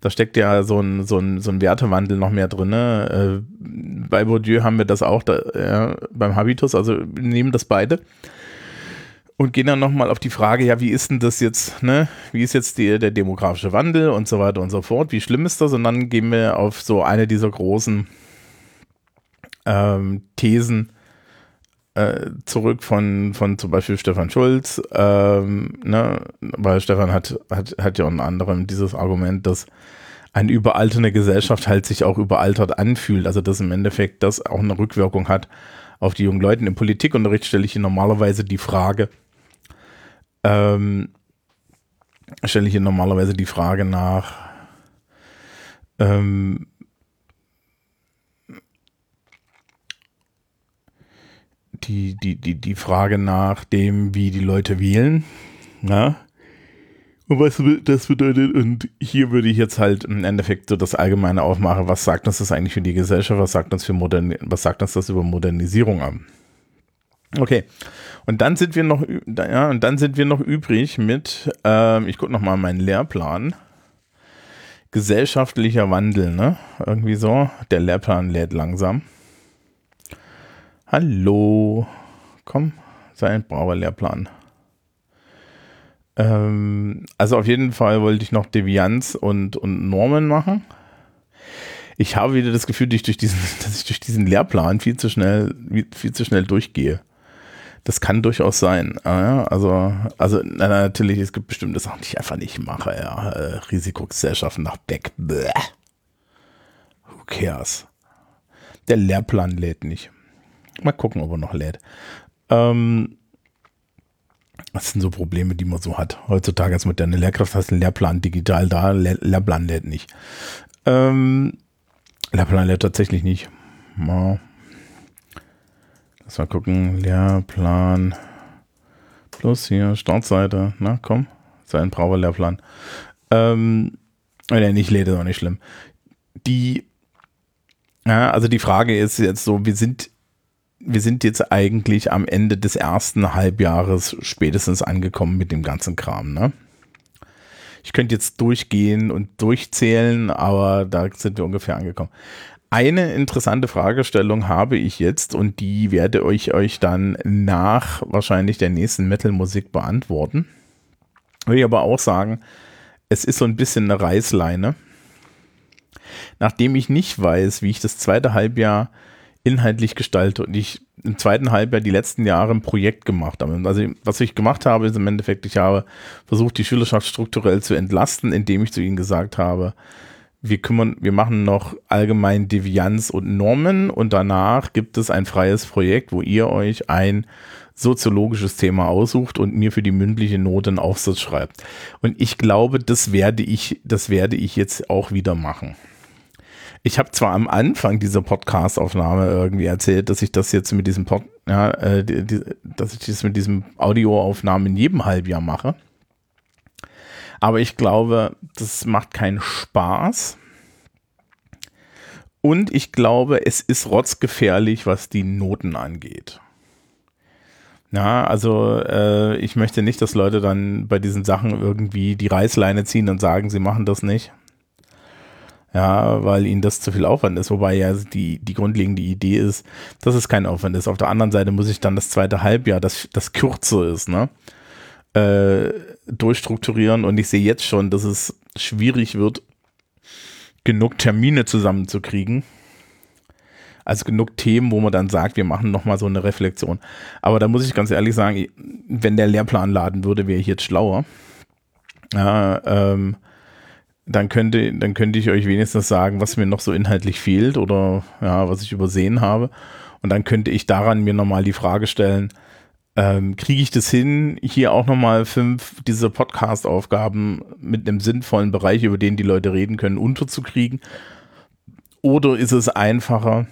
Da steckt ja so ein, so ein, so ein Wertewandel noch mehr drin. Äh, bei Bourdieu haben wir das auch da, ja, beim Habitus, also nehmen das beide und gehen dann nochmal auf die Frage, ja, wie ist denn das jetzt, ne? Wie ist jetzt die, der demografische Wandel und so weiter und so fort? Wie schlimm ist das? Und dann gehen wir auf so eine dieser großen ähm, Thesen äh, zurück von, von zum Beispiel Stefan Schulz, ähm, ne? weil Stefan hat, hat, hat ja unter anderem dieses Argument, dass eine überalternde Gesellschaft halt sich auch überaltert anfühlt, also dass im Endeffekt das auch eine Rückwirkung hat auf die jungen Leute. Im Politikunterricht stelle ich hier normalerweise die Frage, ähm, stelle ich hier normalerweise die Frage nach, ähm, die, die, die, die Frage nach dem, wie die Leute wählen. Na? Und was das bedeutet, und hier würde ich jetzt halt im Endeffekt so das Allgemeine aufmachen, was sagt uns das eigentlich für die Gesellschaft, was sagt uns für Modern, was sagt uns das über Modernisierung an? Okay. Und dann sind wir noch, ja, und dann sind wir noch übrig mit, ähm, ich gucke nochmal meinen Lehrplan. Gesellschaftlicher Wandel, ne? Irgendwie so. Der Lehrplan lädt langsam. Hallo. Komm, sei ein brauer Lehrplan. Ähm, also auf jeden Fall wollte ich noch Devianz und, und Normen machen. Ich habe wieder das Gefühl, dass ich durch diesen, *laughs* dass ich durch diesen Lehrplan viel zu schnell, viel zu schnell durchgehe. Das kann durchaus sein. Ja, also, also na, natürlich, es gibt bestimmte Sachen, die ich einfach nicht mache. Ja. Äh, Risikogesellschaften nach Beck. Bäh. Who cares? Der Lehrplan lädt nicht. Mal gucken, ob er noch lädt. Ähm, das sind so Probleme, die man so hat. Heutzutage als moderne Lehrkraft hast einen Lehrplan digital da, Le Lehrplan lädt nicht. Ähm, Lehrplan lädt tatsächlich nicht. Ja. Lass mal gucken. Lehrplan plus hier Startseite. Na komm, sein brauer Lehrplan. Ähm, wenn er nicht lädt, ist auch nicht schlimm. Die, ja, also die Frage ist jetzt so, wir sind, wir sind jetzt eigentlich am Ende des ersten Halbjahres spätestens angekommen mit dem ganzen Kram, ne? Ich könnte jetzt durchgehen und durchzählen, aber da sind wir ungefähr angekommen. Eine interessante Fragestellung habe ich jetzt und die werde ich euch dann nach wahrscheinlich der nächsten Metal-Musik beantworten. Will ich aber auch sagen, es ist so ein bisschen eine Reißleine. Nachdem ich nicht weiß, wie ich das zweite Halbjahr inhaltlich gestalte und ich im zweiten Halbjahr die letzten Jahre ein Projekt gemacht habe. Also was ich gemacht habe, ist im Endeffekt, ich habe versucht, die Schülerschaft strukturell zu entlasten, indem ich zu ihnen gesagt habe, wir kümmern, wir machen noch allgemein Devianz und Normen und danach gibt es ein freies Projekt, wo ihr euch ein soziologisches Thema aussucht und mir für die mündliche Note einen Aufsatz schreibt. Und ich glaube, das werde ich, das werde ich jetzt auch wieder machen. Ich habe zwar am Anfang dieser Podcast-Aufnahme irgendwie erzählt, dass ich das jetzt mit diesem Pod, ja, äh, die, dass ich das mit diesem Audioaufnahmen in jedem Halbjahr mache. Aber ich glaube, das macht keinen Spaß. Und ich glaube, es ist rotzgefährlich, was die Noten angeht. Ja, also äh, ich möchte nicht, dass Leute dann bei diesen Sachen irgendwie die Reißleine ziehen und sagen, sie machen das nicht. Ja, weil ihnen das zu viel Aufwand ist. Wobei ja die, die grundlegende Idee ist, dass es kein Aufwand ist. Auf der anderen Seite muss ich dann das zweite Halbjahr, das, das kürzer ist, ne? äh, durchstrukturieren und ich sehe jetzt schon, dass es schwierig wird, genug Termine zusammenzukriegen. Also genug Themen, wo man dann sagt, wir machen nochmal so eine Reflexion. Aber da muss ich ganz ehrlich sagen, wenn der Lehrplan laden würde, wäre ich jetzt schlauer. Ja, ähm, dann könnte, dann könnte ich euch wenigstens sagen, was mir noch so inhaltlich fehlt oder ja, was ich übersehen habe. Und dann könnte ich daran mir nochmal die Frage stellen, ähm, kriege ich das hin, hier auch nochmal fünf dieser Podcast-Aufgaben mit einem sinnvollen Bereich, über den die Leute reden können, unterzukriegen? Oder ist es einfacher,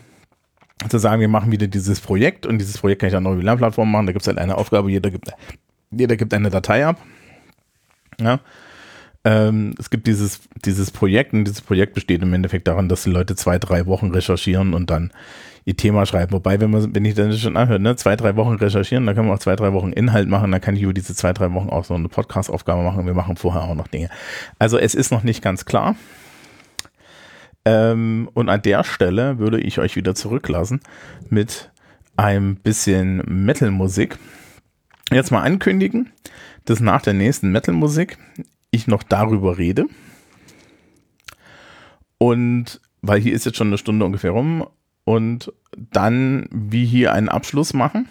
zu sagen, wir machen wieder dieses Projekt und dieses Projekt kann ich dann noch über die Lernplattform machen. Da gibt es halt eine Aufgabe, jeder gibt, jeder gibt eine Datei ab. Ja. Ähm, es gibt dieses, dieses Projekt und dieses Projekt besteht im Endeffekt daran, dass die Leute zwei, drei Wochen recherchieren und dann ihr Thema schreiben. Wobei, wenn man, wenn ich das schon anhöre, ne, zwei, drei Wochen recherchieren, dann kann man auch zwei, drei Wochen Inhalt machen, dann kann ich über diese zwei, drei Wochen auch so eine Podcast-Aufgabe machen. Wir machen vorher auch noch Dinge. Also es ist noch nicht ganz klar. Ähm, und an der Stelle würde ich euch wieder zurücklassen mit ein bisschen Metal-Musik. Jetzt mal ankündigen, dass nach der nächsten Metal-Musik ich noch darüber rede. Und weil hier ist jetzt schon eine Stunde ungefähr rum und dann wie hier einen Abschluss machen.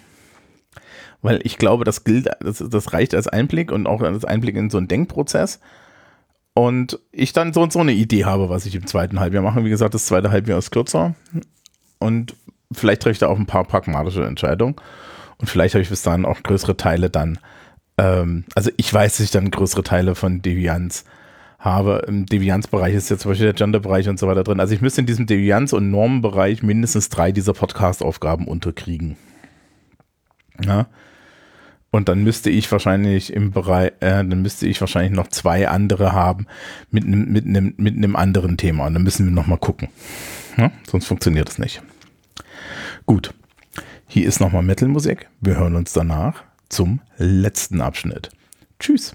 Weil ich glaube, das gilt, das, das reicht als Einblick und auch als Einblick in so einen Denkprozess. Und ich dann so und so eine Idee habe, was ich im zweiten Halbjahr mache. Wie gesagt, das zweite Halbjahr ist kürzer. Und vielleicht treffe ich da auch ein paar pragmatische Entscheidungen. Und vielleicht habe ich bis dahin auch größere Teile dann. Ähm, also ich weiß, dass ich dann größere Teile von Devianz habe. Im Devianz-Bereich ist ja zum Beispiel der Gender-Bereich und so weiter drin. Also ich müsste in diesem Devianz- und Normenbereich mindestens drei dieser Podcast-Aufgaben unterkriegen. Ja. Und dann müsste ich wahrscheinlich im Bereich, äh, dann müsste ich wahrscheinlich noch zwei andere haben mit einem mit mit anderen Thema. Und dann müssen wir noch mal gucken. Ja? Sonst funktioniert es nicht. Gut. Hier ist nochmal Metal-Musik. Wir hören uns danach zum letzten Abschnitt. Tschüss.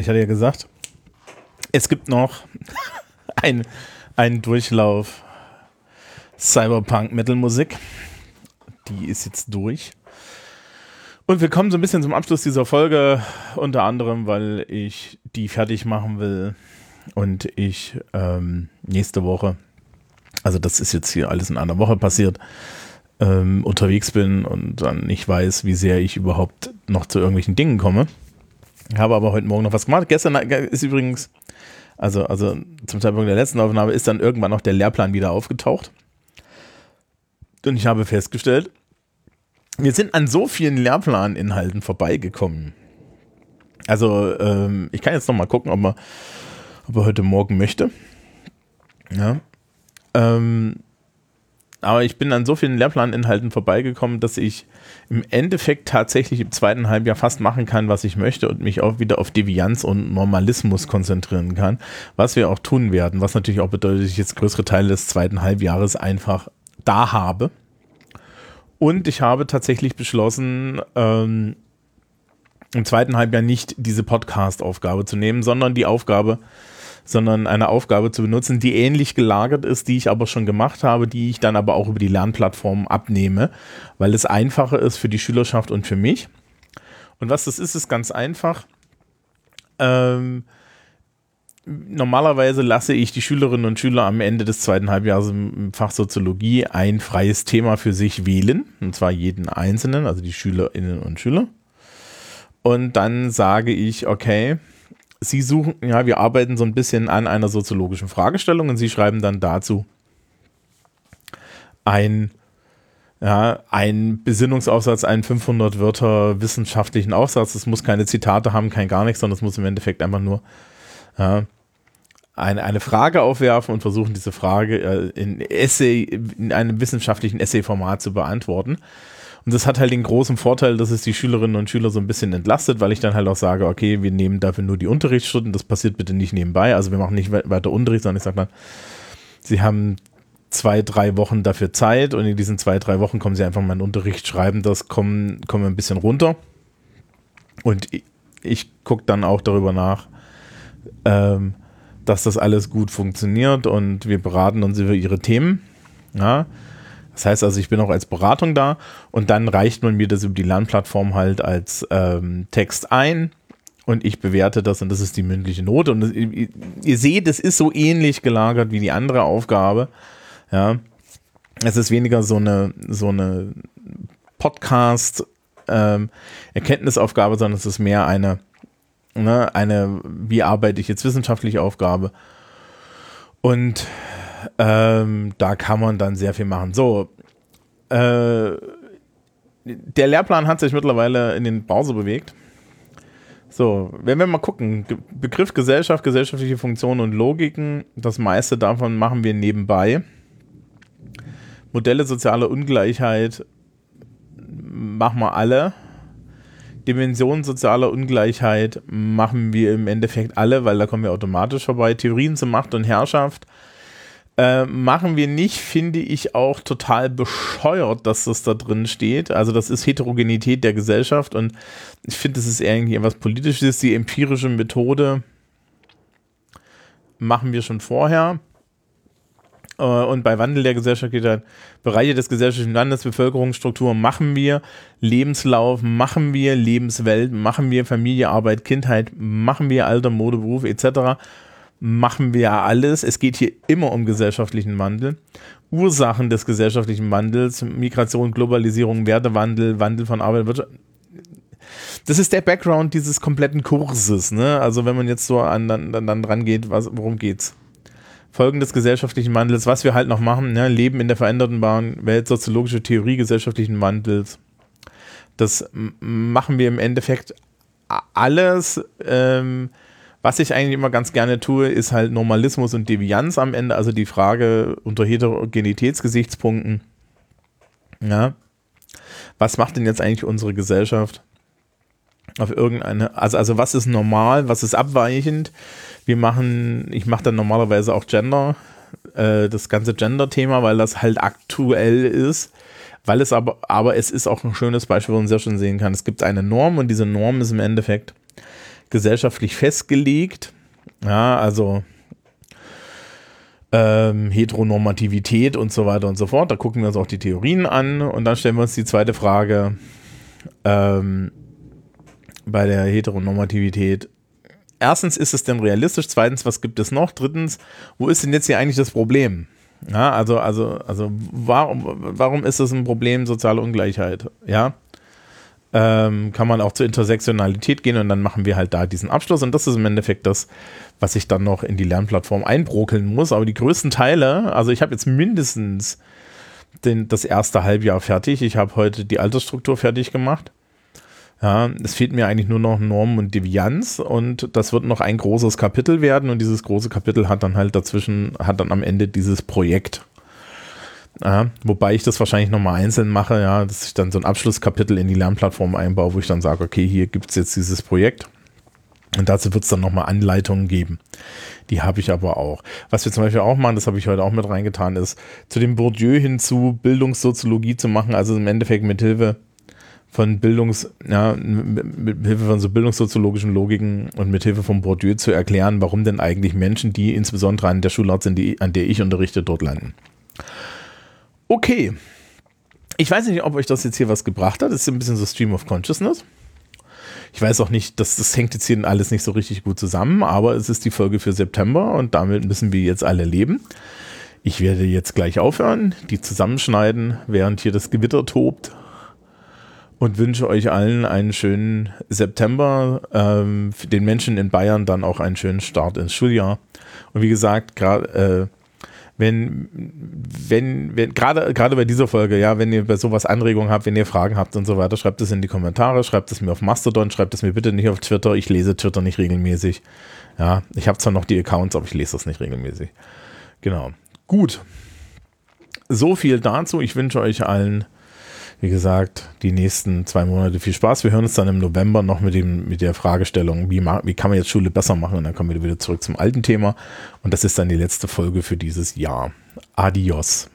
Ich hatte ja gesagt, es gibt noch *laughs* einen Durchlauf Cyberpunk-Metal-Musik. Die ist jetzt durch. Und wir kommen so ein bisschen zum Abschluss dieser Folge, unter anderem, weil ich die fertig machen will und ich ähm, nächste Woche, also das ist jetzt hier alles in einer Woche passiert, ähm, unterwegs bin und dann nicht weiß, wie sehr ich überhaupt noch zu irgendwelchen Dingen komme. Habe aber heute Morgen noch was gemacht. Gestern ist übrigens, also, also zum Zeitpunkt der letzten Aufnahme, ist dann irgendwann noch der Lehrplan wieder aufgetaucht. Und ich habe festgestellt, wir sind an so vielen Lehrplaninhalten vorbeigekommen. Also, ähm, ich kann jetzt noch mal gucken, ob er, ob er heute Morgen möchte. Ja. Ähm, aber ich bin an so vielen Lehrplaninhalten vorbeigekommen, dass ich im Endeffekt tatsächlich im zweiten Halbjahr fast machen kann, was ich möchte und mich auch wieder auf Devianz und Normalismus konzentrieren kann, was wir auch tun werden, was natürlich auch bedeutet, dass ich jetzt größere Teile des zweiten Halbjahres einfach da habe. Und ich habe tatsächlich beschlossen, ähm, im zweiten Halbjahr nicht diese Podcast-Aufgabe zu nehmen, sondern die Aufgabe, sondern eine Aufgabe zu benutzen, die ähnlich gelagert ist, die ich aber schon gemacht habe, die ich dann aber auch über die Lernplattform abnehme, weil es einfacher ist für die Schülerschaft und für mich. Und was das ist, ist ganz einfach. Ähm, normalerweise lasse ich die Schülerinnen und Schüler am Ende des zweiten Halbjahres im Fach Soziologie ein freies Thema für sich wählen, und zwar jeden einzelnen, also die Schülerinnen und Schüler. Und dann sage ich, okay, Sie suchen, ja, wir arbeiten so ein bisschen an einer soziologischen Fragestellung und Sie schreiben dann dazu ein, ja, ein Besinnungsaufsatz, einen 500 Wörter wissenschaftlichen Aufsatz. Es muss keine Zitate haben, kein gar nichts, sondern es muss im Endeffekt einfach nur ja, eine, eine Frage aufwerfen und versuchen, diese Frage äh, in Essay, in einem wissenschaftlichen Essay-Format zu beantworten. Und das hat halt den großen Vorteil, dass es die Schülerinnen und Schüler so ein bisschen entlastet, weil ich dann halt auch sage, okay, wir nehmen dafür nur die Unterrichtsstunden, das passiert bitte nicht nebenbei. Also wir machen nicht weiter Unterricht, sondern ich sage dann, sie haben zwei, drei Wochen dafür Zeit und in diesen zwei, drei Wochen kommen sie einfach mal in Unterricht schreiben, das kommen, kommen ein bisschen runter. Und ich gucke dann auch darüber nach, ähm, dass das alles gut funktioniert und wir beraten uns über ihre Themen. Ja. Das heißt also, ich bin auch als Beratung da und dann reicht man mir das über die Lernplattform halt als ähm, Text ein und ich bewerte das und das ist die mündliche Note. Und das, ihr, ihr, seht, es ist so ähnlich gelagert wie die andere Aufgabe. Ja. Es ist weniger so eine, so eine Podcast- ähm, sondern es ist mehr eine, ne, eine, wie arbeite ich jetzt wissenschaftliche Aufgabe. Und ähm, da kann man dann sehr viel machen. So, äh, der Lehrplan hat sich mittlerweile in den Browser bewegt. So, wenn wir mal gucken, Begriff Gesellschaft, gesellschaftliche Funktionen und Logiken, das meiste davon machen wir nebenbei. Modelle sozialer Ungleichheit machen wir alle. Dimensionen sozialer Ungleichheit machen wir im Endeffekt alle, weil da kommen wir automatisch vorbei. Theorien zu Macht und Herrschaft äh, machen wir nicht, finde ich auch total bescheuert, dass das da drin steht. Also das ist Heterogenität der Gesellschaft und ich finde, das ist irgendwie etwas Politisches. Die empirische Methode machen wir schon vorher. Äh, und bei Wandel der Gesellschaft geht dann Bereiche des gesellschaftlichen Landes, Bevölkerungsstruktur machen wir, Lebenslauf machen wir, Lebenswelt machen wir, Familie, Arbeit, Kindheit machen wir, Alter, Mode, Beruf etc. machen wir alles. Es geht hier immer um gesellschaftlichen Wandel. Ursachen des gesellschaftlichen Wandels, Migration, Globalisierung, Wertewandel, Wandel von Arbeit, Wirtschaft. Das ist der Background dieses kompletten Kurses. Ne? Also wenn man jetzt so an, dann, dann dran geht, was, worum geht's? Folgen des gesellschaftlichen Wandels, was wir halt noch machen, ne? Leben in der veränderten Welt, soziologische Theorie gesellschaftlichen Wandels. Das machen wir im Endeffekt alles. Ähm, was ich eigentlich immer ganz gerne tue, ist halt Normalismus und Devianz am Ende, also die Frage unter Heterogenitätsgesichtspunkten. Ja. Was macht denn jetzt eigentlich unsere Gesellschaft? Auf irgendeine, also, also was ist normal, was ist abweichend? Wir machen, ich mache dann normalerweise auch Gender, äh, das ganze Gender-Thema, weil das halt aktuell ist. Weil es aber, aber es ist auch ein schönes Beispiel, wo man sehr schön sehen kann. Es gibt eine Norm und diese Norm ist im Endeffekt gesellschaftlich festgelegt. Ja, also ähm, Heteronormativität und so weiter und so fort. Da gucken wir uns auch die Theorien an und dann stellen wir uns die zweite Frage ähm, bei der Heteronormativität erstens, ist es denn realistisch? Zweitens, was gibt es noch? Drittens, wo ist denn jetzt hier eigentlich das Problem? Ja, also, also, also, warum, warum ist es ein Problem, soziale Ungleichheit? Ja, ähm, kann man auch zur Intersektionalität gehen und dann machen wir halt da diesen Abschluss und das ist im Endeffekt das, was ich dann noch in die Lernplattform einbrokeln muss. Aber die größten Teile, also ich habe jetzt mindestens den, das erste Halbjahr fertig. Ich habe heute die Altersstruktur fertig gemacht. Ja, es fehlt mir eigentlich nur noch Norm und Devianz und das wird noch ein großes Kapitel werden und dieses große Kapitel hat dann halt dazwischen, hat dann am Ende dieses Projekt. Ja, wobei ich das wahrscheinlich nochmal einzeln mache, ja, dass ich dann so ein Abschlusskapitel in die Lernplattform einbaue, wo ich dann sage, okay, hier gibt es jetzt dieses Projekt. Und dazu wird es dann nochmal Anleitungen geben. Die habe ich aber auch. Was wir zum Beispiel auch machen, das habe ich heute auch mit reingetan, ist zu dem Bourdieu hinzu Bildungssoziologie zu machen, also im Endeffekt mit Hilfe von Bildungs, ja, mit Hilfe von so bildungssoziologischen Logiken und mit Hilfe von Bourdieu zu erklären, warum denn eigentlich Menschen, die insbesondere an der Schulart sind, die, an der ich unterrichte, dort landen. Okay. Ich weiß nicht, ob euch das jetzt hier was gebracht hat. Das ist ein bisschen so Stream of Consciousness. Ich weiß auch nicht, das, das hängt jetzt hier alles nicht so richtig gut zusammen, aber es ist die Folge für September und damit müssen wir jetzt alle leben. Ich werde jetzt gleich aufhören, die zusammenschneiden, während hier das Gewitter tobt und wünsche euch allen einen schönen September, ähm, den Menschen in Bayern dann auch einen schönen Start ins Schuljahr. Und wie gesagt, gerade äh, wenn, wenn, wenn, gerade, gerade bei dieser Folge, ja, wenn ihr bei sowas Anregungen habt, wenn ihr Fragen habt und so weiter, schreibt es in die Kommentare, schreibt es mir auf Mastodon, schreibt es mir bitte nicht auf Twitter. Ich lese Twitter nicht regelmäßig. Ja, ich habe zwar noch die Accounts, aber ich lese das nicht regelmäßig. Genau. Gut. So viel dazu. Ich wünsche euch allen wie gesagt, die nächsten zwei Monate viel Spaß. Wir hören uns dann im November noch mit, dem, mit der Fragestellung, wie, wie kann man jetzt Schule besser machen? Und dann kommen wir wieder zurück zum alten Thema. Und das ist dann die letzte Folge für dieses Jahr. Adios.